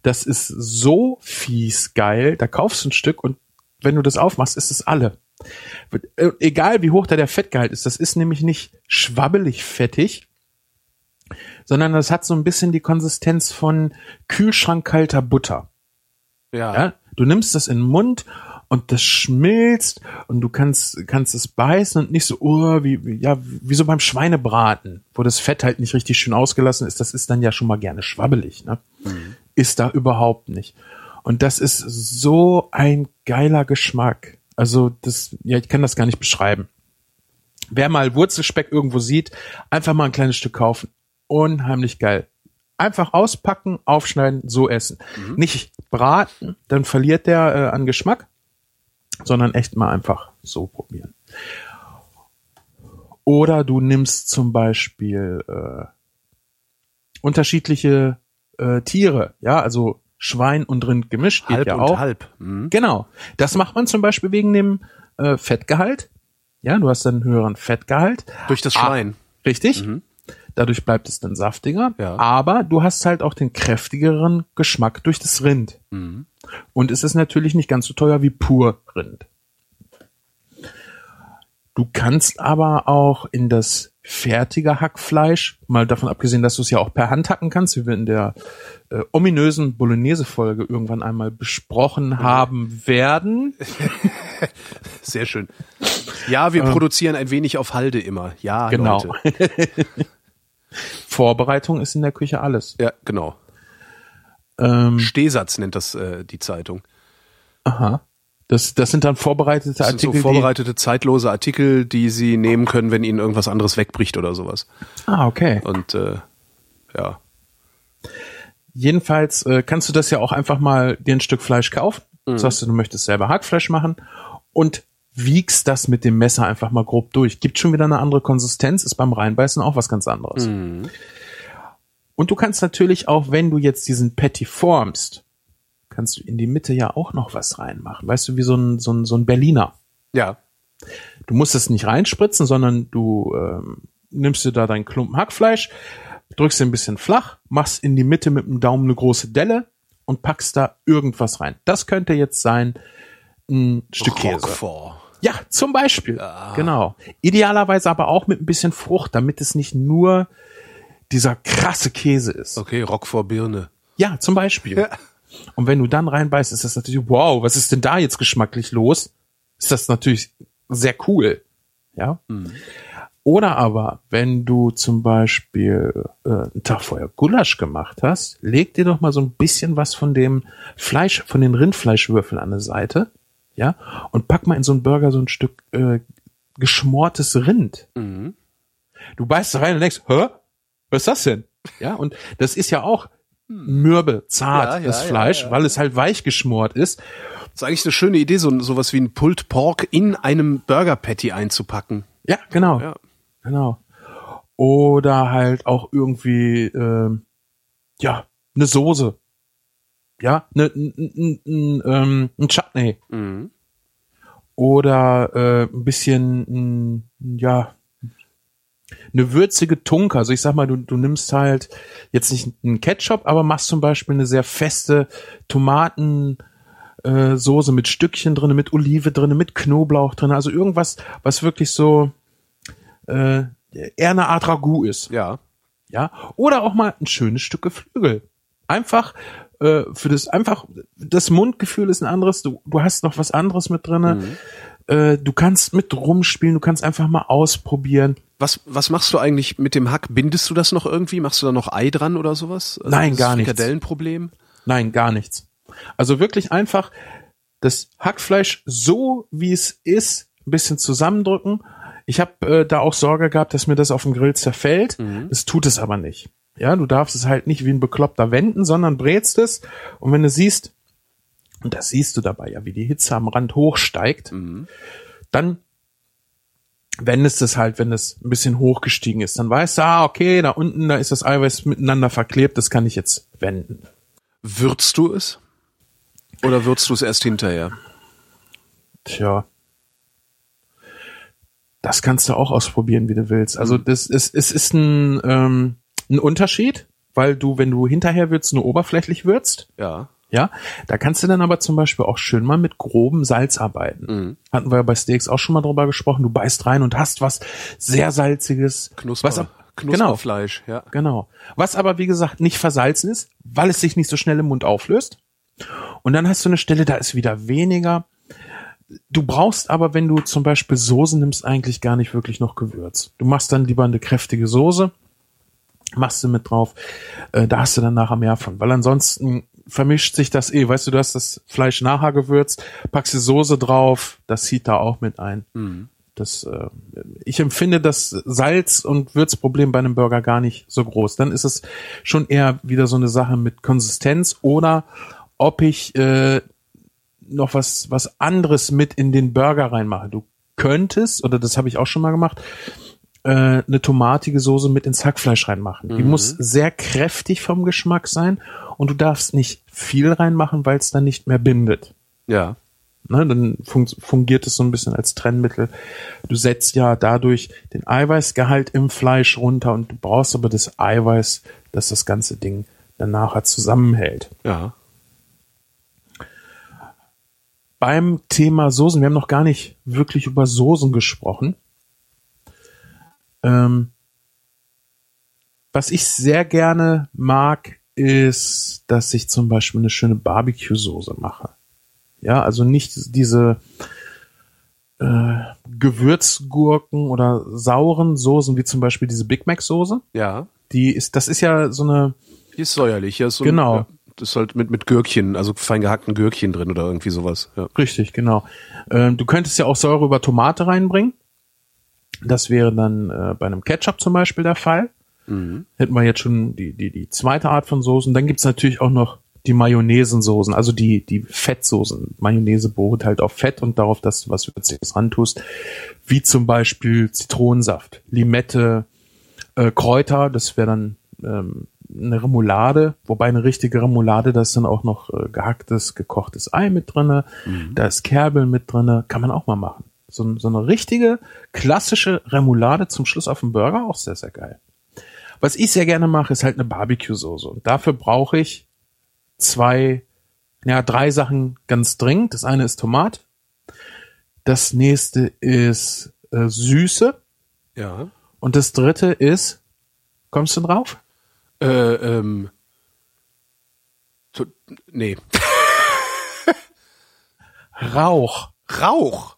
das ist so fies geil. Da kaufst du ein Stück und wenn du das aufmachst, ist es alle. Äh, Egal wie hoch da der Fettgehalt ist, das ist nämlich nicht schwabbelig fettig, sondern das hat so ein bisschen die Konsistenz von kühlschrankkalter Butter. Ja. Ja? Du nimmst das in den Mund und das schmilzt und du kannst, kannst es beißen und nicht so, oh, wie, wie, ja, wie so beim Schweinebraten, wo das Fett halt nicht richtig schön ausgelassen ist. Das ist dann ja schon mal gerne schwabbelig, ne? Mhm. Ist da überhaupt nicht. Und das ist so ein geiler Geschmack. Also das, ja, ich kann das gar nicht beschreiben. Wer mal Wurzelspeck irgendwo sieht, einfach mal ein kleines Stück kaufen. Unheimlich geil. Einfach auspacken, aufschneiden, so essen. Mhm. Nicht braten, dann verliert der äh, an Geschmack sondern echt mal einfach so probieren. Oder du nimmst zum Beispiel äh, unterschiedliche äh, Tiere, ja, also Schwein und Rind gemischt geht halb ja und auch. halb. Mhm. Genau. Das macht man zum Beispiel wegen dem äh, Fettgehalt. Ja, du hast dann einen höheren Fettgehalt. Durch das Schwein. Ah, richtig. Mhm. Dadurch bleibt es dann saftiger. Ja. Aber du hast halt auch den kräftigeren Geschmack durch das Rind. Mhm. Und es ist natürlich nicht ganz so teuer wie pur Rind. Du kannst aber auch in das fertige Hackfleisch, mal davon abgesehen, dass du es ja auch per Hand hacken kannst, wie wir in der äh, ominösen Bolognese-Folge irgendwann einmal besprochen mhm. haben werden. Sehr schön. Ja, wir ähm, produzieren ein wenig auf Halde immer. Ja, genau. Vorbereitung ist in der Küche alles. Ja, genau. Ähm, Stehsatz nennt das äh, die Zeitung. Aha. Das, das sind dann vorbereitete das Artikel. Sind so vorbereitete, zeitlose Artikel, die sie nehmen können, wenn ihnen irgendwas anderes wegbricht oder sowas. Ah, okay. Und äh, ja. Jedenfalls äh, kannst du das ja auch einfach mal dir ein Stück Fleisch kaufen. Mhm. Sagst du, du möchtest selber Hackfleisch machen und wiegst das mit dem Messer einfach mal grob durch. Gibt schon wieder eine andere Konsistenz, ist beim Reinbeißen auch was ganz anderes. Mhm. Und du kannst natürlich auch, wenn du jetzt diesen Patty formst, kannst du in die Mitte ja auch noch was reinmachen. Weißt du, wie so ein, so ein, so ein Berliner. Ja. Du musst es nicht reinspritzen, sondern du ähm, nimmst dir da deinen Klumpen Hackfleisch, drückst ihn ein bisschen flach, machst in die Mitte mit dem Daumen eine große Delle und packst da irgendwas rein. Das könnte jetzt sein ein Stück Käse. Roquefort. Ja, zum Beispiel. Ja. Genau. Idealerweise aber auch mit ein bisschen Frucht, damit es nicht nur dieser krasse Käse ist. Okay, Roquefort Birne. Ja, zum Beispiel. Ja. Und wenn du dann reinbeißt, ist das natürlich, wow, was ist denn da jetzt geschmacklich los? Ist das natürlich sehr cool. Ja. Mhm. Oder aber, wenn du zum Beispiel äh, einen Tag vorher Gulasch gemacht hast, leg dir doch mal so ein bisschen was von dem Fleisch, von den Rindfleischwürfeln an der Seite, ja, und pack mal in so einen Burger so ein Stück äh, geschmortes Rind. Mhm. Du beißt rein und denkst, hä? Was ist das denn? Ja, und das ist ja auch mürbe, zart, ja, das ja, Fleisch, ja, weil es halt weich geschmort ist. Das ist eigentlich eine schöne Idee, so sowas wie ein Pulled Pork in einem Burger Patty einzupacken. Ja, genau. Ja. Genau. Oder halt auch irgendwie, äh, ja, eine Soße. Ja, ein, ein, ein, ähm, ein Chutney. Mhm. Oder äh, ein bisschen, ja, eine würzige Tunke. Also ich sag mal, du, du nimmst halt jetzt nicht einen Ketchup, aber machst zum Beispiel eine sehr feste Tomaten, äh, Soße mit Stückchen drinne, mit Olive drinne, mit Knoblauch drinne. Also irgendwas, was wirklich so äh, eher eine Art Ragout ist. Ja. Ja. Oder auch mal ein schönes Stück Geflügel. Einfach äh, für das einfach das Mundgefühl ist ein anderes. Du, du hast noch was anderes mit drinne. Mhm. Äh, du kannst mit rumspielen, du kannst einfach mal ausprobieren. Was, was machst du eigentlich mit dem Hack? Bindest du das noch irgendwie? Machst du da noch Ei dran oder sowas? Also Nein, gar nichts. Frikadellenproblem? Nein, gar nichts. Also wirklich einfach das Hackfleisch so, wie es ist, ein bisschen zusammendrücken. Ich habe äh, da auch Sorge gehabt, dass mir das auf dem Grill zerfällt. Mhm. Das tut es aber nicht. Ja, du darfst es halt nicht wie ein Bekloppter wenden, sondern brätst es. Und wenn du siehst, und das siehst du dabei ja, wie die Hitze am Rand hochsteigt, mhm. dann wendest es halt, wenn es ein bisschen hochgestiegen ist. Dann weißt du, ah, okay, da unten, da ist das Eiweiß miteinander verklebt, das kann ich jetzt wenden. Würzt du es? Oder würzt du es erst hinterher? Tja. Das kannst du auch ausprobieren, wie du willst. Also mhm. das ist, es ist ein, ähm, ein Unterschied, weil du, wenn du hinterher würzt, nur oberflächlich würzt. Ja. Ja, da kannst du dann aber zum Beispiel auch schön mal mit grobem Salz arbeiten. Mhm. Hatten wir ja bei Steaks auch schon mal drüber gesprochen. Du beißt rein und hast was sehr salziges. Knusper, was, Knusperfleisch, genau, ja. Genau. Was aber, wie gesagt, nicht versalzen ist, weil es sich nicht so schnell im Mund auflöst. Und dann hast du eine Stelle, da ist wieder weniger Du brauchst aber, wenn du zum Beispiel Soße nimmst, eigentlich gar nicht wirklich noch Gewürz. Du machst dann lieber eine kräftige Soße, machst du mit drauf, äh, da hast du dann nachher mehr von, weil ansonsten vermischt sich das eh. Weißt du, du hast das Fleisch nachher gewürzt, packst die Soße drauf, das zieht da auch mit ein. Mhm. Das, äh, ich empfinde das Salz- und Würzproblem bei einem Burger gar nicht so groß. Dann ist es schon eher wieder so eine Sache mit Konsistenz oder ob ich äh, noch was, was anderes mit in den Burger reinmache. Du könntest, oder das habe ich auch schon mal gemacht, äh, eine tomatige Soße mit ins Hackfleisch reinmachen. Die Mhm. muss sehr kräftig vom Geschmack sein und du darfst nicht viel reinmachen, weil es dann nicht mehr bindet. Ja. Ne, dann fun fungiert es so ein bisschen als Trennmittel. Du setzt ja dadurch den Eiweißgehalt im Fleisch runter und du brauchst aber das Eiweiß, das das ganze Ding dann nachher zusammenhält. Ja. Beim Thema Soßen, wir haben noch gar nicht wirklich über Soßen gesprochen. Ähm, was ich sehr gerne mag, ist, dass ich zum Beispiel eine schöne Barbecue-Soße mache. Ja, also nicht diese äh, Gewürzgurken oder sauren Soßen, wie zum Beispiel diese Big Mac-Soße. Ja. Die ist, das ist ja so eine, Die ist säuerlich. Ja, so ein- Genau. Ja, das ist halt mit, mit Gürkchen, also fein gehackten Gürkchen drin oder irgendwie sowas. Ja. Richtig, genau. Ähm, du könntest ja auch Säure über Tomate reinbringen. Das wäre dann äh, bei einem Ketchup zum Beispiel der Fall. Hätten wir jetzt schon die, die, die zweite Art von Soßen. Dann gibt's natürlich auch noch die Mayonnaisensoßen, also die, die Fettsoßen. Mayonnaise beruht halt auf Fett und darauf, dass du was Würziges rantust. Wie zum Beispiel Zitronensaft, Limette, äh, Kräuter, das wäre dann ähm, eine Remoulade, wobei eine richtige Remoulade, da ist dann auch noch äh, gehacktes, gekochtes Ei mit drinne, da ist Kerbel mit drinne, kann man auch mal machen. So, so eine richtige, klassische Remoulade zum Schluss auf dem Burger, auch sehr, sehr geil. Was ich sehr gerne mache, ist halt eine Barbecue-Soße. Und dafür brauche ich zwei, ja, drei Sachen ganz dringend. Das eine ist Tomat. Das nächste ist äh, Süße. Ja. Und das dritte ist, kommst du drauf? Äh, ähm. To nee. Rauch. Rauch.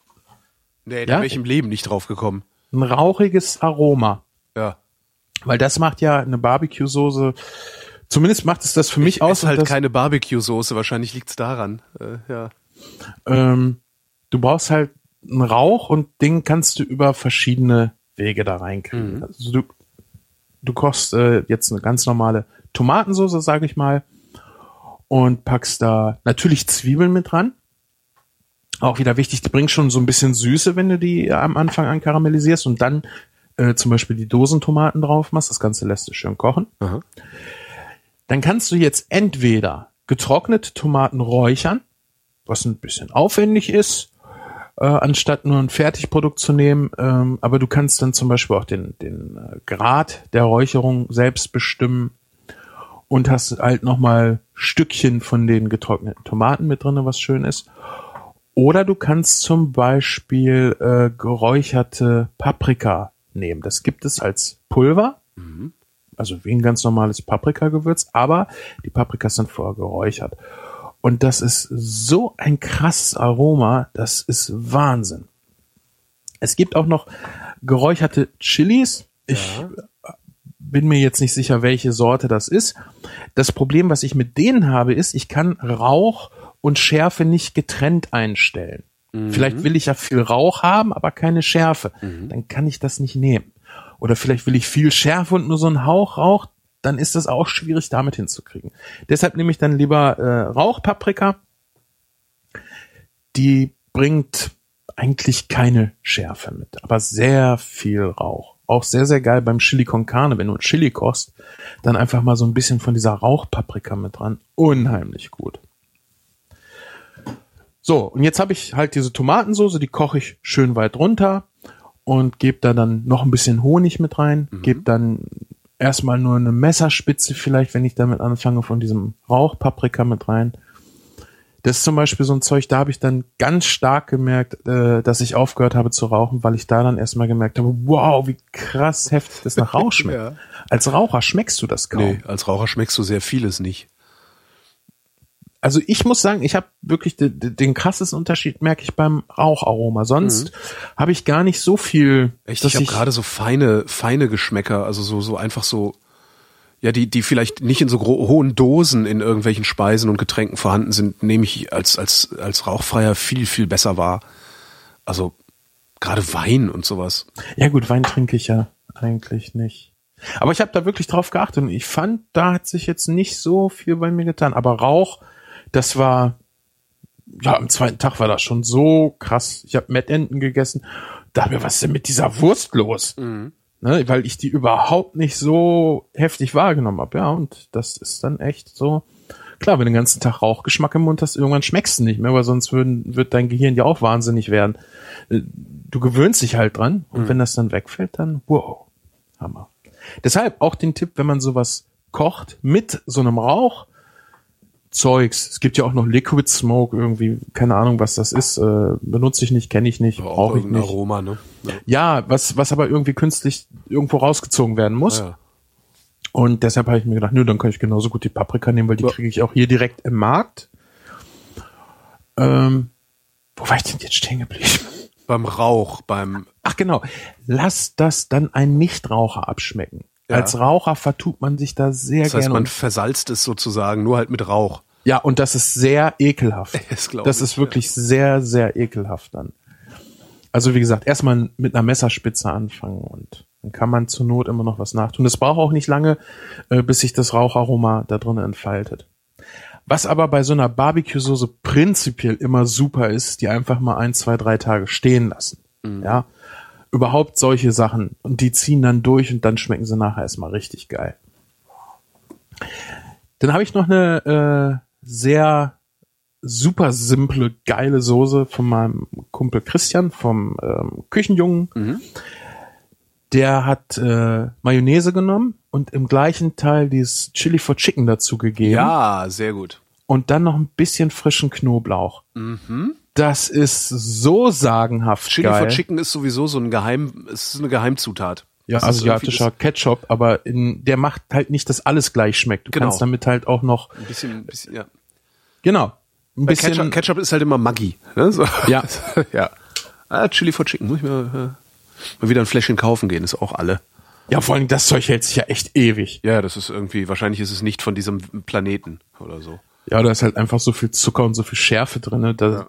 Nee, da Ja? wäre ich im Leben nicht drauf gekommen. Ein rauchiges Aroma. Ja. Weil das macht ja eine Barbecue-Soße, zumindest macht es das für mich Ich aus. esse halt keine Barbecue-Soße, wahrscheinlich liegt's daran. Äh, ja. ähm, du brauchst halt einen Rauch und den kannst du über verschiedene Wege da reinkriegen. Mhm. Also du, du kochst äh, jetzt eine ganz normale Tomatensoße, sage ich mal, und packst da natürlich Zwiebeln mit dran. Auch wieder wichtig, die bringen schon so ein bisschen Süße, wenn du die am Anfang an karamellisierst und dann äh, zum Beispiel die Dosentomaten drauf machst. Das Ganze lässt du schön kochen. Aha. Dann kannst du jetzt entweder getrocknete Tomaten räuchern, was ein bisschen aufwendig ist, äh, anstatt nur ein Fertigprodukt zu nehmen. Ähm, aber du kannst dann zum Beispiel auch den, den äh, Grad der Räucherung selbst bestimmen und hast halt nochmal Stückchen von den getrockneten Tomaten mit drinne, was schön ist. Oder du kannst zum Beispiel äh, geräucherte Paprika nehmen. Das gibt es als Pulver also wie ein ganz normales Paprikagewürz, aber die Paprika sind vorher geräuchert. Und das ist so ein krasses Aroma, das ist Wahnsinn. Es gibt auch noch geräucherte Chilis. Ich bin mir jetzt nicht sicher, welche Sorte das ist. Das Problem, was ich mit denen habe, ist, ich kann Rauch und Schärfe nicht getrennt einstellen. Vielleicht will ich ja viel Rauch haben, aber keine Schärfe. Dann kann ich das nicht nehmen. Oder vielleicht will ich viel Schärfe und nur so einen Hauch Rauch, dann ist das auch schwierig damit hinzukriegen. Deshalb nehme ich dann lieber äh, Rauchpaprika. Die bringt eigentlich keine Schärfe mit, aber sehr viel Rauch. Auch sehr, sehr geil beim Chili con Carne, wenn du ein Chili kochst, dann einfach mal so ein bisschen von dieser Rauchpaprika mit dran. Unheimlich gut. So, und jetzt habe ich halt diese Tomatensoße, die koche ich schön weit runter und gebe da dann noch ein bisschen Honig mit rein, gebe dann erstmal nur eine Messerspitze vielleicht, wenn ich damit anfange, von diesem Rauchpaprika mit rein. Das ist zum Beispiel so ein Zeug, da habe ich dann ganz stark gemerkt, äh, dass ich aufgehört habe zu rauchen, weil ich da dann erstmal gemerkt habe, wow, wie krass heftig das nach Rauch schmeckt. Ja. Als Raucher schmeckst du das kaum. Nee, als Raucher schmeckst du sehr vieles nicht. Also ich muss sagen, ich habe wirklich den, den krassesten Unterschied merke ich beim Raucharoma. Sonst mhm. habe ich gar nicht so viel. Echt, ich habe gerade so feine, feine Geschmäcker, also so so einfach so ja, die, die vielleicht nicht in so hohen Dosen in irgendwelchen Speisen und Getränken vorhanden sind, nehme ich als, als, als Rauchfreier viel, viel besser wahr. Also gerade Wein und sowas. Ja gut, Wein trinke ich ja eigentlich nicht. Aber ich habe da wirklich drauf geachtet und ich fand, da hat sich jetzt nicht so viel bei mir getan. Aber Rauch, das war, ja, am zweiten Tag war das schon so krass. Ich habe Mettenten gegessen. Da mir, was ist denn mit dieser Wurst los? Mhm ne, weil ich die überhaupt nicht so heftig wahrgenommen habe. Ja, und das ist dann echt so. Klar, wenn du den ganzen Tag Rauchgeschmack im Mund hast, irgendwann schmeckst du nicht mehr, weil sonst würden, wird dein Gehirn ja auch wahnsinnig werden. Äh, du gewöhnst dich halt dran und mhm. wenn das dann wegfällt, dann wow, Hammer. Deshalb auch den Tipp, wenn man sowas kocht mit so einem Rauch, Zeugs. Es gibt ja auch noch Liquid Smoke irgendwie, keine Ahnung, was das ist. Äh, benutze ich nicht, kenne ich nicht, brauche ich nicht. Aroma, ne? Ja. ja, was, was aber irgendwie künstlich irgendwo rausgezogen werden muss. Ja. Und deshalb habe ich mir gedacht, nö, dann kann ich genauso gut die Paprika nehmen, weil die ja. kriege ich auch hier direkt im Markt. Ähm, wo war ich denn jetzt stehen geblieben? Beim Rauch, beim. Ach genau. Lass das dann ein Nichtraucher abschmecken. Ja. Als Raucher vertut man sich da sehr das heißt, gerne. Man versalzt es sozusagen, nur halt mit Rauch. Ja, und das ist sehr ekelhaft. Das, das ist wirklich ja. sehr, sehr ekelhaft dann. Also wie gesagt, erstmal mit einer Messerspitze anfangen und dann kann man zur Not immer noch was nachtun. Das braucht auch nicht lange, äh, bis sich das Raucharoma da drin entfaltet. Was aber bei so einer Barbecue-Soße prinzipiell immer super ist, die einfach mal ein, zwei, drei Tage stehen lassen. Mhm. Ja, überhaupt solche Sachen. Und die ziehen dann durch und dann schmecken sie nachher erstmal richtig geil. Dann habe ich noch eine äh, sehr super simple, geile Soße von meinem Kumpel Christian vom ähm, Küchenjungen. Mhm. Der hat äh, Mayonnaise genommen und im gleichen Teil dieses Chili for Chicken dazu gegeben. Ja, sehr gut. Und dann noch ein bisschen frischen Knoblauch. Mhm. Das ist so sagenhaft Chili geil. for Chicken ist sowieso so ein Geheim, ist eine Geheimzutat. Ja, das asiatischer Ketchup, aber in, der macht halt nicht, dass alles gleich schmeckt. Du genau. kannst damit halt auch noch ein bisschen, ein bisschen ja. Genau. Ein bisschen Ketchup, Ketchup ist halt immer Maggi. Ne? So. Ja. ja. Ah, Chili for Chicken muss ich mal, äh, mal wieder ein Fläschchen kaufen gehen, ist auch alle. Ja, vor allem das Zeug hält sich ja echt ewig. Ja, das ist irgendwie, wahrscheinlich ist es nicht von diesem Planeten oder so. Ja, da ist halt einfach so viel Zucker und so viel Schärfe drin. Da, ja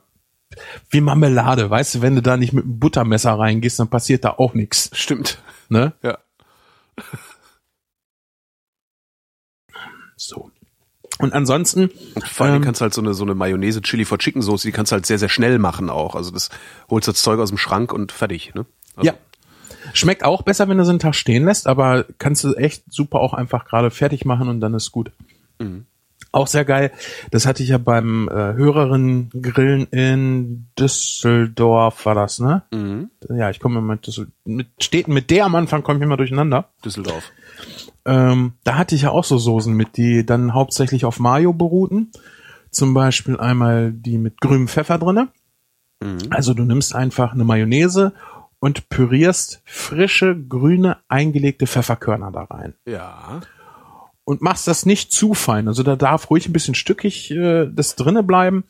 wie Marmelade, weißt du, wenn du da nicht mit einem Buttermesser reingehst, dann passiert da auch nichts. Stimmt. Ne? Ja. So. Und ansonsten. Vor allem ähm, kannst du halt so eine, so eine Mayonnaise Chili for Chicken Soße, die kannst du halt sehr, sehr schnell machen auch. Also das holst das Zeug aus dem Schrank und fertig, ne? Also ja. Schmeckt auch besser, wenn du so einen Tag stehen lässt, aber kannst du echt super auch einfach gerade fertig machen und dann ist gut. Mhm. Auch sehr geil. Das hatte ich ja beim äh, Hörerinnen Grillen in Düsseldorf war das, ne? Mhm. Ja, ich komme mit, Düssel mit Städten mit der am Anfang komme ich immer durcheinander. Düsseldorf. Ähm, da hatte ich ja auch so Soßen mit, die dann hauptsächlich auf Mayo beruhten. Zum Beispiel einmal die mit grünem Pfeffer drinne. Mhm. Also du nimmst einfach eine Mayonnaise und pürierst frische, grüne, eingelegte Pfefferkörner da rein. Ja und machst das nicht zu fein. Also da darf ruhig ein bisschen stückig äh, das drinne bleiben.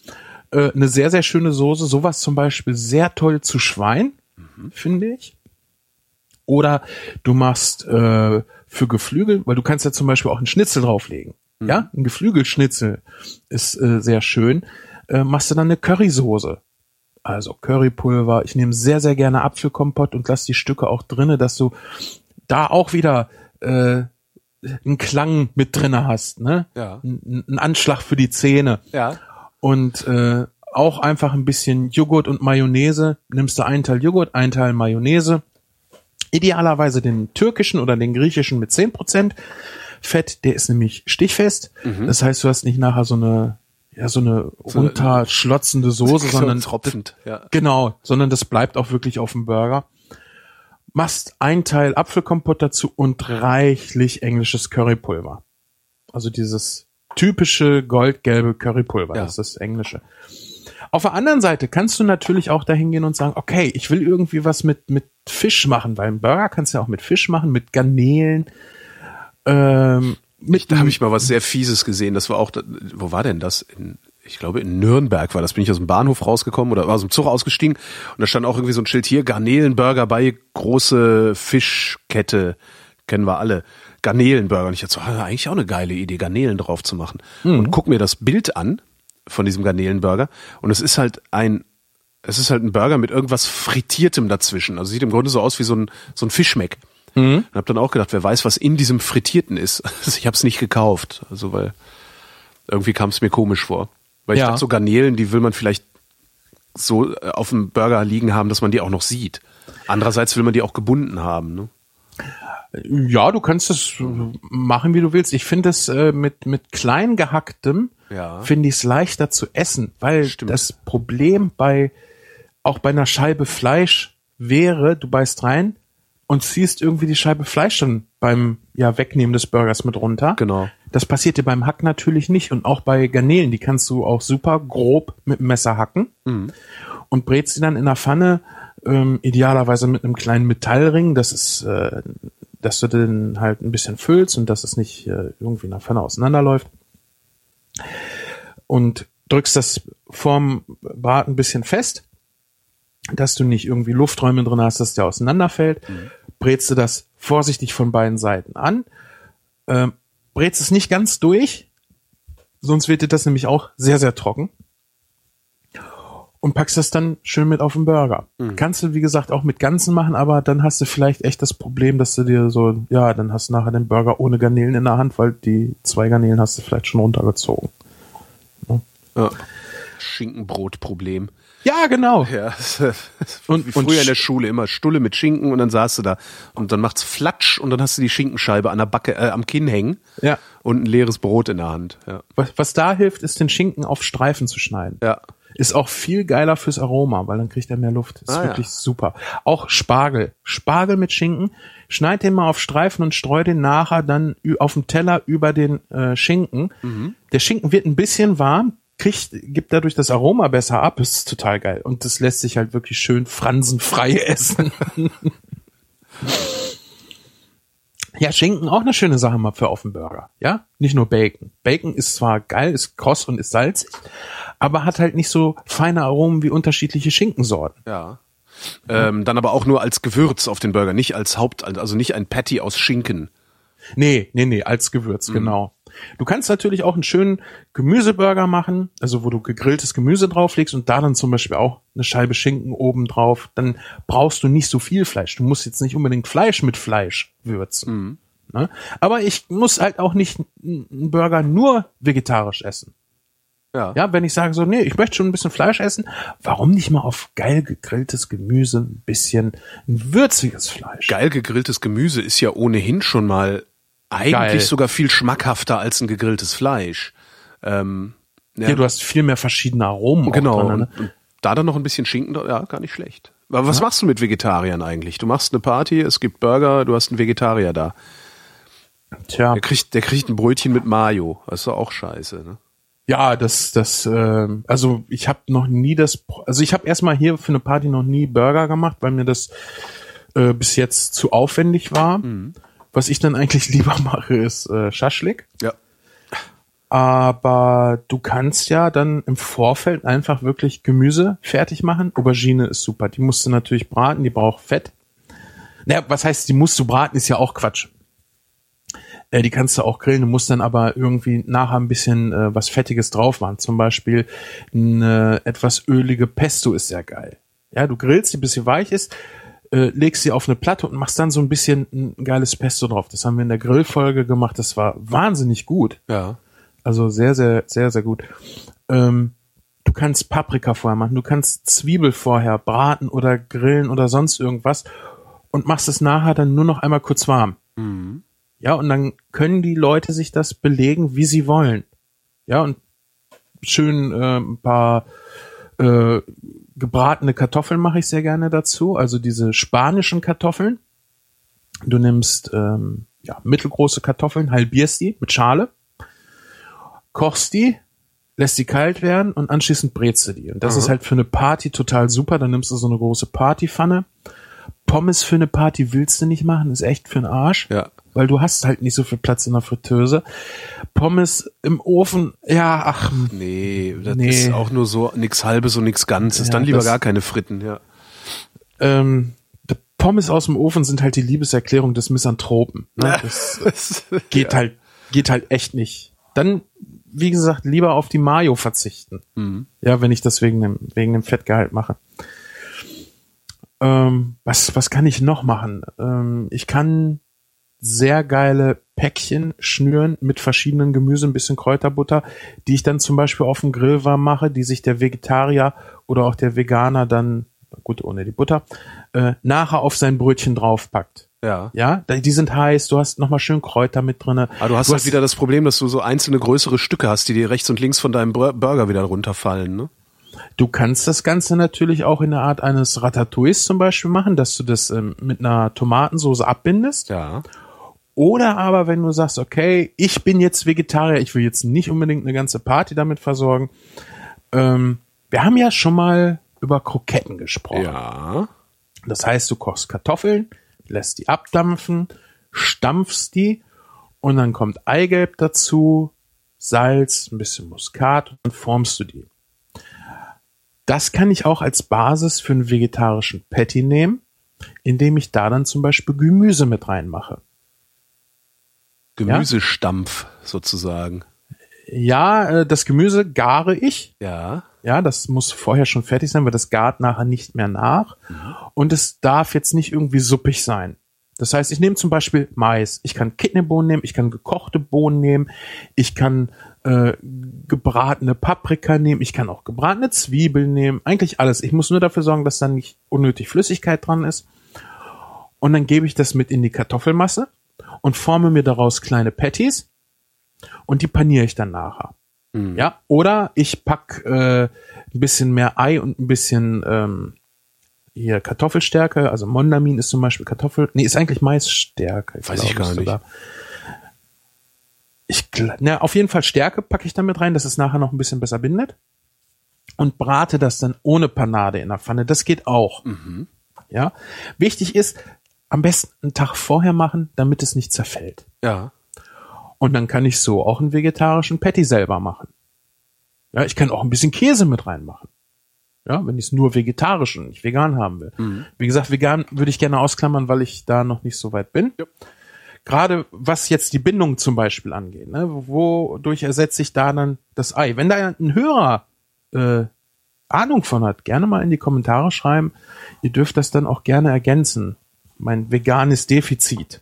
Äh, eine sehr, sehr schöne Soße. Sowas zum Beispiel sehr toll zu Schwein, mhm. finde ich. Oder du machst äh, für Geflügel, weil du kannst ja zum Beispiel auch einen Schnitzel drauflegen. Mhm. Ja, ein Geflügelschnitzel ist äh, sehr schön. Äh, machst du dann eine Currysoße. Also Currypulver. Ich nehme sehr, sehr gerne Apfelkompott und lass die Stücke auch drinne, dass du da auch wieder äh, einen Klang mit drinne hast, ne? Ja. Ein Anschlag für die Zähne. Ja. Und äh, auch einfach ein bisschen Joghurt und Mayonnaise. Nimmst du einen Teil Joghurt, einen Teil Mayonnaise. Idealerweise den türkischen oder den griechischen mit zehn Prozent Fett. Der ist nämlich stichfest. Mhm. Das heißt, du hast nicht nachher so eine ja so eine so runterschlotzende Soße, sondern tropfend, ja. genau, sondern das bleibt auch wirklich auf dem Burger machst ein Teil Apfelkompott dazu und reichlich englisches Currypulver. Also dieses typische goldgelbe Currypulver, ja. das ist das englische. Auf der anderen Seite kannst du natürlich auch dahin gehen und sagen, okay, ich will irgendwie was mit, mit Fisch machen, weil ein Burger kannst du ja auch mit Fisch machen, mit Garnelen. Ähm, mit da habe ich mal was sehr Fieses gesehen. Das war auch, wo war denn das? In, ich glaube in Nürnberg war das, bin ich aus dem Bahnhof rausgekommen oder aus dem Zug ausgestiegen und da stand auch irgendwie so ein Schild hier, Garnelenburger bei große Fischkette, kennen wir alle. Garnelenburger. Und ich dachte so, ah, eigentlich auch eine geile Idee, Garnelen drauf zu machen. Mhm. Und guck mir das Bild an von diesem Garnelenburger und es ist halt ein es ist halt ein Burger mit irgendwas Frittiertem dazwischen. Also sieht im Grunde so aus wie so ein, so ein Fischmeck. Mhm. Und hab dann auch gedacht, wer weiß, was in diesem Frittierten ist. Also ich habe es nicht gekauft. Also weil irgendwie kam es mir komisch vor. Weil ich Ja. dachte, so Garnelen, die will man vielleicht so äh, auf dem Burger liegen haben, dass man die auch noch sieht. Andererseits will man die auch gebunden haben. Ne? Ja, du kannst das äh, machen, wie du willst. Ich finde es äh, mit, mit klein gehacktem, Ja. finde ich es leichter zu essen, weil Stimmt. das Problem bei, auch bei einer Scheibe Fleisch wäre, du beißt rein und ziehst irgendwie die Scheibe Fleisch dann beim ja, Wegnehmen des Burgers mit runter. Genau. Das passiert dir beim Hack natürlich nicht. Und auch bei Garnelen, die kannst du auch super grob mit dem Messer hacken und brätst sie dann in der Pfanne, ähm, idealerweise mit einem kleinen Metallring, das ist, äh, dass du den halt ein bisschen füllst und dass es nicht äh, irgendwie in der Pfanne auseinanderläuft. Und drückst das vorm Braten ein bisschen fest, dass du nicht irgendwie Lufträume drin hast, dass der auseinanderfällt. Brätst du das vorsichtig von beiden Seiten an. Ähm, brätst es nicht ganz durch, sonst wird dir das nämlich auch sehr, sehr trocken. Und packst das dann schön mit auf den Burger. Kannst du, wie gesagt, auch mit Ganzen machen, aber dann hast du vielleicht echt das Problem, dass du dir so, ja, dann hast du nachher den Burger ohne Garnelen in der Hand, weil die zwei Garnelen hast du vielleicht schon runtergezogen. Ja. Schinkenbrotproblem. Ja, genau. Ja, Und- wie früher und in der Sch- Schule immer Stulle mit Schinken und dann saßt du da und dann macht's Flatsch und dann hast du die Schinkenscheibe an der Backe, äh, am Kinn hängen Ja. und ein leeres Brot in der Hand. Ja. Was, was da hilft, ist den Schinken auf Streifen zu schneiden. Ja. Ist auch viel geiler fürs Aroma, weil dann kriegt er mehr Luft. Ist Ah, ja. wirklich super. Auch Spargel. Spargel mit Schinken. Schneid den mal auf Streifen und streu den nachher dann auf dem Teller über den äh, Schinken. Mhm. Der Schinken wird ein bisschen warm, kriegt, gibt dadurch das Aroma besser ab. Das ist total geil. Und das lässt sich halt wirklich schön fransenfrei essen. Ja, Schinken auch eine schöne Sache mal für auf den Burger. Ja, nicht nur Bacon. Bacon ist zwar geil, ist kross und ist salzig, aber hat halt nicht so feine Aromen wie unterschiedliche Schinkensorten. Ja. Ähm, dann aber auch nur als Gewürz auf den Burger, nicht als Haupt, also nicht ein Patty aus Schinken. Nee, nee, nee, als Gewürz, genau. Du kannst natürlich auch einen schönen Gemüseburger machen, also wo du gegrilltes Gemüse drauflegst und da dann zum Beispiel auch eine Scheibe Schinken oben drauf. Dann brauchst du nicht so viel Fleisch. Du musst jetzt nicht unbedingt Fleisch mit Fleisch würzen. Ne? Aber ich muss halt auch nicht einen Burger nur vegetarisch essen. Ja. Ja, wenn ich sage so, nee, ich möchte schon ein bisschen Fleisch essen, warum nicht mal auf geil gegrilltes Gemüse ein bisschen ein würziges Fleisch? Geil gegrilltes Gemüse ist ja ohnehin schon mal eigentlich Geil. sogar viel schmackhafter als ein gegrilltes Fleisch. Ähm, ja, Ja, du hast viel mehr verschiedene Aromen. genau. Und, ne? und da dann noch ein bisschen Schinken, ja, gar nicht schlecht. Aber was machst du mit Vegetariern eigentlich? Du machst eine Party, es gibt Burger, du hast einen Vegetarier da. Tja, Der kriegt, der kriegt ein Brötchen mit Mayo. Das ist doch auch scheiße, ne? ja, das, das, ähm, also ich habe noch nie das, also ich habe erstmal hier für eine Party noch nie Burger gemacht, weil mir das äh, bis jetzt zu aufwendig war. Was ich dann eigentlich lieber mache, ist äh, Schaschlik. Ja. Aber du kannst ja dann im Vorfeld einfach wirklich Gemüse fertig machen. Aubergine ist super. Die musst du natürlich braten, die braucht Fett. Naja, was heißt, die musst du braten, ist ja auch Quatsch. Äh, die kannst du auch grillen, du musst dann aber irgendwie nachher ein bisschen äh, was Fettiges drauf machen. Zum Beispiel eine etwas ölige Pesto ist sehr geil. Ja, du grillst die, bis sie weich ist, äh, legst sie auf eine Platte und machst dann so ein bisschen ein geiles Pesto drauf. Das haben wir in der Grillfolge gemacht. Das war wahnsinnig gut. Ja. Also sehr, sehr, sehr, sehr gut. Ähm, du kannst Paprika vorher machen, du kannst Zwiebel vorher braten oder grillen oder sonst irgendwas und machst es nachher dann nur noch einmal kurz warm. Ja, und dann können die Leute sich das belegen, wie sie wollen. Ja, und schön äh, ein paar äh, gebratene Kartoffeln mache ich sehr gerne dazu, also diese spanischen Kartoffeln. Du nimmst ähm, ja, mittelgroße Kartoffeln, halbierst die mit Schale, kochst die, lässt die kalt werden und anschließend brätst du die. Und das ist halt für eine Party total super. Dann nimmst du so eine große Partypfanne. Pommes für eine Party willst du nicht machen, ist echt für den Arsch. Ja. Weil du hast halt nicht so viel Platz in der Fritteuse. Pommes im Ofen, ja, ach, Nee, das Nee. ist auch nur so nix halbes und nix ganzes. Ja, Dann lieber das- gar keine Fritten, ja. ähm, Pommes aus dem Ofen sind halt die Liebeserklärung des Misanthropen. Ne? Das geht halt, geht halt echt nicht. Dann, wie gesagt, lieber auf die Mayo verzichten. Ja, wenn ich das wegen dem, wegen dem Fettgehalt mache. Ähm, was, was kann ich noch machen? Ähm, ich kann sehr geile Päckchen schnüren mit verschiedenen Gemüse, ein bisschen Kräuterbutter, die ich dann zum Beispiel auf dem Grill warm mache, die sich der Vegetarier oder auch der Veganer dann, gut, ohne die Butter, äh, nachher auf sein Brötchen draufpackt. Ja. Ja, die sind heiß, du hast nochmal schön Kräuter mit drinne. Aber du hast halt wieder das Problem, dass du so einzelne größere Stücke hast, die dir rechts und links von deinem Bur- Burger wieder runterfallen, ne? Du kannst das Ganze natürlich auch in der Art eines Ratatouilles zum Beispiel machen, dass du das ähm, mit einer Tomatensauce abbindest. Ja. Oder aber, wenn du sagst, okay, ich bin jetzt Vegetarier, ich will jetzt nicht unbedingt eine ganze Party damit versorgen. Ähm, wir haben ja schon mal über Kroketten gesprochen. Ja. Das heißt, du kochst Kartoffeln, lässt die abdampfen, stampfst die und dann kommt Eigelb dazu, Salz, ein bisschen Muskat und dann formst du die. Das kann ich auch als Basis für einen vegetarischen Patty nehmen, indem ich da dann zum Beispiel Gemüse mit reinmache. Gemüsestampf sozusagen. Ja, äh, das Gemüse gare ich. Ja. Ja, das muss vorher schon fertig sein, weil das gart nachher nicht mehr nach. Und es darf jetzt nicht irgendwie suppig sein. Das heißt, ich nehme zum Beispiel Mais. Ich kann Kidneybohnen nehmen, ich kann gekochte Bohnen nehmen, ich kann äh, gebratene Paprika nehmen, ich kann auch gebratene Zwiebeln nehmen. Eigentlich alles. Ich muss nur dafür sorgen, dass da nicht unnötig Flüssigkeit dran ist. Und dann gebe ich das mit in die Kartoffelmasse und forme mir daraus kleine Patties und die paniere ich dann nachher. Ja, oder ich pack äh, ein bisschen mehr Ei und ein bisschen ähm, hier Kartoffelstärke, also Mondamin ist zum Beispiel Kartoffel, nee, ist eigentlich Maisstärke. Weiß ich glaube gar nicht. sogar. Ich, na, auf jeden Fall Stärke packe ich damit rein, dass es nachher noch ein bisschen besser bindet. Und brate das dann ohne Panade in der Pfanne. Das geht auch. Ja. Wichtig ist, am besten einen Tag vorher machen, damit es nicht zerfällt. Ja. Und dann kann ich so auch einen vegetarischen Patty selber machen. Ja, ich kann auch ein bisschen Käse mit reinmachen. Ja, wenn ich es nur vegetarisch und nicht vegan haben will. Wie gesagt, vegan würde ich gerne ausklammern, weil ich da noch nicht so weit bin. Ja. Gerade was jetzt die Bindung zum Beispiel angeht, ne, wodurch ersetze ich da dann das Ei? Wenn da ein Hörer äh, Ahnung von hat, gerne mal in die Kommentare schreiben. Ihr dürft das dann auch gerne ergänzen. Mein veganes Defizit.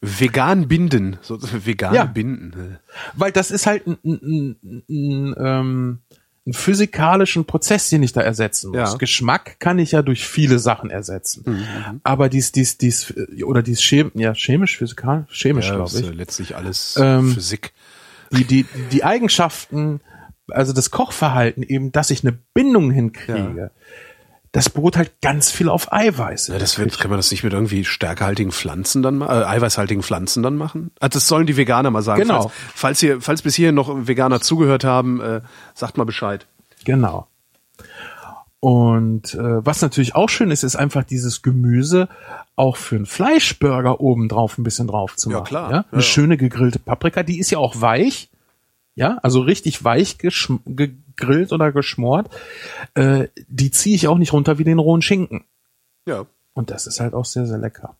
Vegan binden. So, vegane Ja. binden. Weil das ist halt ein, ein, ein, ein, ähm, ein physikalischen Prozess, den ich da ersetzen muss. Ja. Geschmack kann ich ja durch viele Sachen ersetzen. Aber dies, dies, dies, äh, oder dies Chem ja, chemisch, physikalisch, chemisch, Ja, glaube ist ich. äh, letztlich alles Ähm, Physik. Die, die, die Eigenschaften, also das Kochverhalten eben, dass ich eine Bindung hinkriege, das beruht halt ganz viel auf Eiweiß. Ja, das wird, kann man das nicht mit irgendwie stärkehaltigen Pflanzen dann äh, eiweißhaltigen Pflanzen dann machen? Ah, das sollen die Veganer mal sagen. Genau. Falls, falls ihr, falls bis hierhin noch Veganer zugehört haben, äh, sagt mal Bescheid. Genau. Und äh, was natürlich auch schön ist, ist einfach dieses Gemüse auch für einen Fleischburger oben drauf ein bisschen drauf zu Ja, machen. klar. Ja? Ja, Eine ja. schöne gegrillte Paprika, die ist ja auch weich. Ja, also richtig weich geschm- gegrillt oder geschmort. Äh, die ziehe ich auch nicht runter wie den rohen Schinken. Ja. Und das ist halt auch sehr, sehr lecker.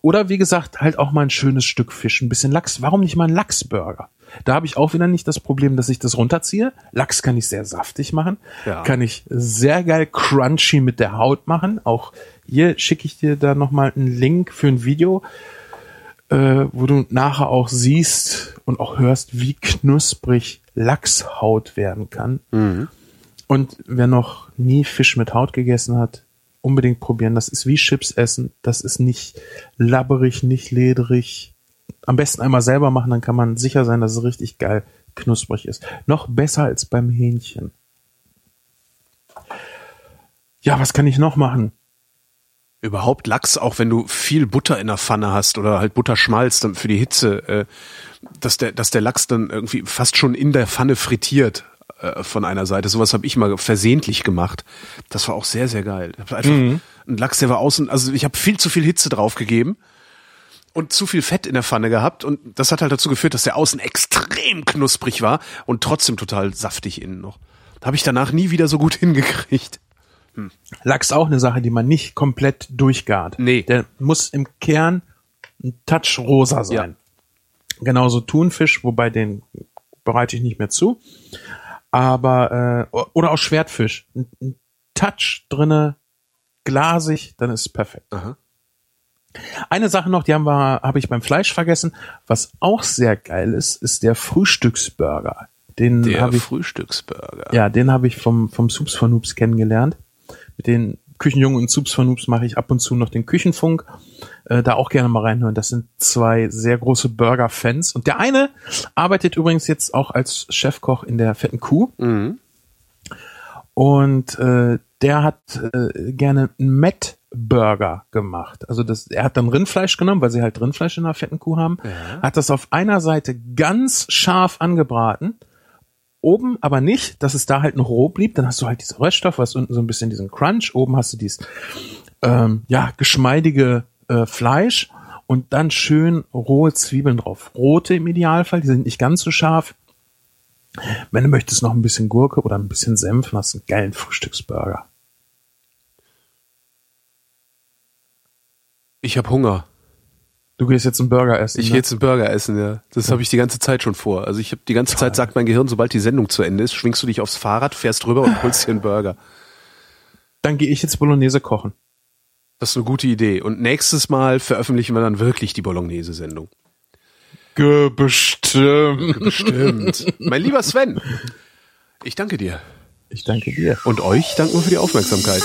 Oder wie gesagt, halt auch mal ein schönes Stück Fisch, ein bisschen Lachs. Warum nicht mal ein Lachsburger? Da habe ich auch wieder nicht das Problem, dass ich das runterziehe. Lachs kann ich sehr saftig machen. Ja. Kann ich sehr geil crunchy mit der Haut machen. Auch hier schicke ich dir da nochmal einen Link für ein Video, äh, wo du nachher auch siehst und auch hörst, wie knusprig Lachshaut werden kann. Und wer noch nie Fisch mit Haut gegessen hat, unbedingt probieren. Das ist wie Chips essen. Das ist nicht labberig, nicht lederig. Am besten einmal selber machen, dann kann man sicher sein, dass es richtig geil knusprig ist. Noch besser als beim Hähnchen. Ja, was kann ich noch machen? Überhaupt Lachs, auch wenn du viel Butter in der Pfanne hast oder halt Butterschmalz dann für die Hitze, äh, dass der, dass der Lachs dann irgendwie fast schon in der Pfanne frittiert äh, von einer Seite. Sowas habe ich mal versehentlich gemacht. Das war auch sehr, sehr geil. Ich einfach Mhm. ein Lachs, der war außen, also ich habe viel zu viel Hitze draufgegeben und zu viel Fett in der Pfanne gehabt und das hat halt dazu geführt, dass der außen extrem knusprig war und trotzdem total saftig innen noch. Habe ich danach nie wieder so gut hingekriegt. Lachs auch eine Sache, die man nicht komplett durchgart. Nee. Der muss im Kern ein Touch rosa sein. Genauso Thunfisch, wobei den bereite ich nicht mehr zu. Aber, äh, oder auch Schwertfisch. Ein, ein Touch drinne, glasig, dann ist es perfekt. Aha. Eine Sache noch, die haben wir, habe ich beim Fleisch vergessen. Was auch sehr geil ist, ist der Frühstücksburger. Den Der habe ich, Frühstücksburger. ja, den habe ich vom vom Soups von Noobs kennengelernt. Mit den Küchenjungen und Soups von Noobs mache ich ab und zu noch den Küchenfunk. Äh, da auch gerne mal reinhören. Das sind zwei sehr große Burger-Fans. Und der eine arbeitet übrigens jetzt auch als Chefkoch in der Fetten Kuh. Mhm. Und äh, der hat äh, gerne einen Matt Burger gemacht. Also das, er hat dann Rindfleisch genommen, weil sie halt Rindfleisch in einer fetten Kuh haben, hat das auf einer Seite ganz scharf angebraten, oben aber nicht, dass es da halt noch roh blieb. Dann hast du halt diese Röststoff, hast unten so ein bisschen diesen Crunch, oben hast du dieses ähm, ja geschmeidige äh, Fleisch und dann schön rohe Zwiebeln drauf. Rote im Idealfall, die sind nicht ganz so scharf. Wenn du möchtest, noch ein bisschen Gurke oder ein bisschen Senf, dann hast du einen geilen Frühstücksburger. Ich habe Hunger. Du gehst jetzt einen Burger essen. Ich ne? gehe jetzt einen Burger essen, ja. Das habe ich die ganze Zeit schon vor. Also ich habe die ganze Zeit sagt mein Gehirn, sobald die Sendung zu Ende ist, schwingst du dich aufs Fahrrad, fährst rüber und holst dir einen Burger. Dann gehe ich jetzt Bolognese kochen. Das ist eine gute Idee. Und nächstes Mal veröffentlichen wir dann wirklich die Bolognese-Sendung. Bestimmt. Bestimmt. mein lieber Sven, ich danke dir. Ich danke dir. Und euch danken wir für die Aufmerksamkeit.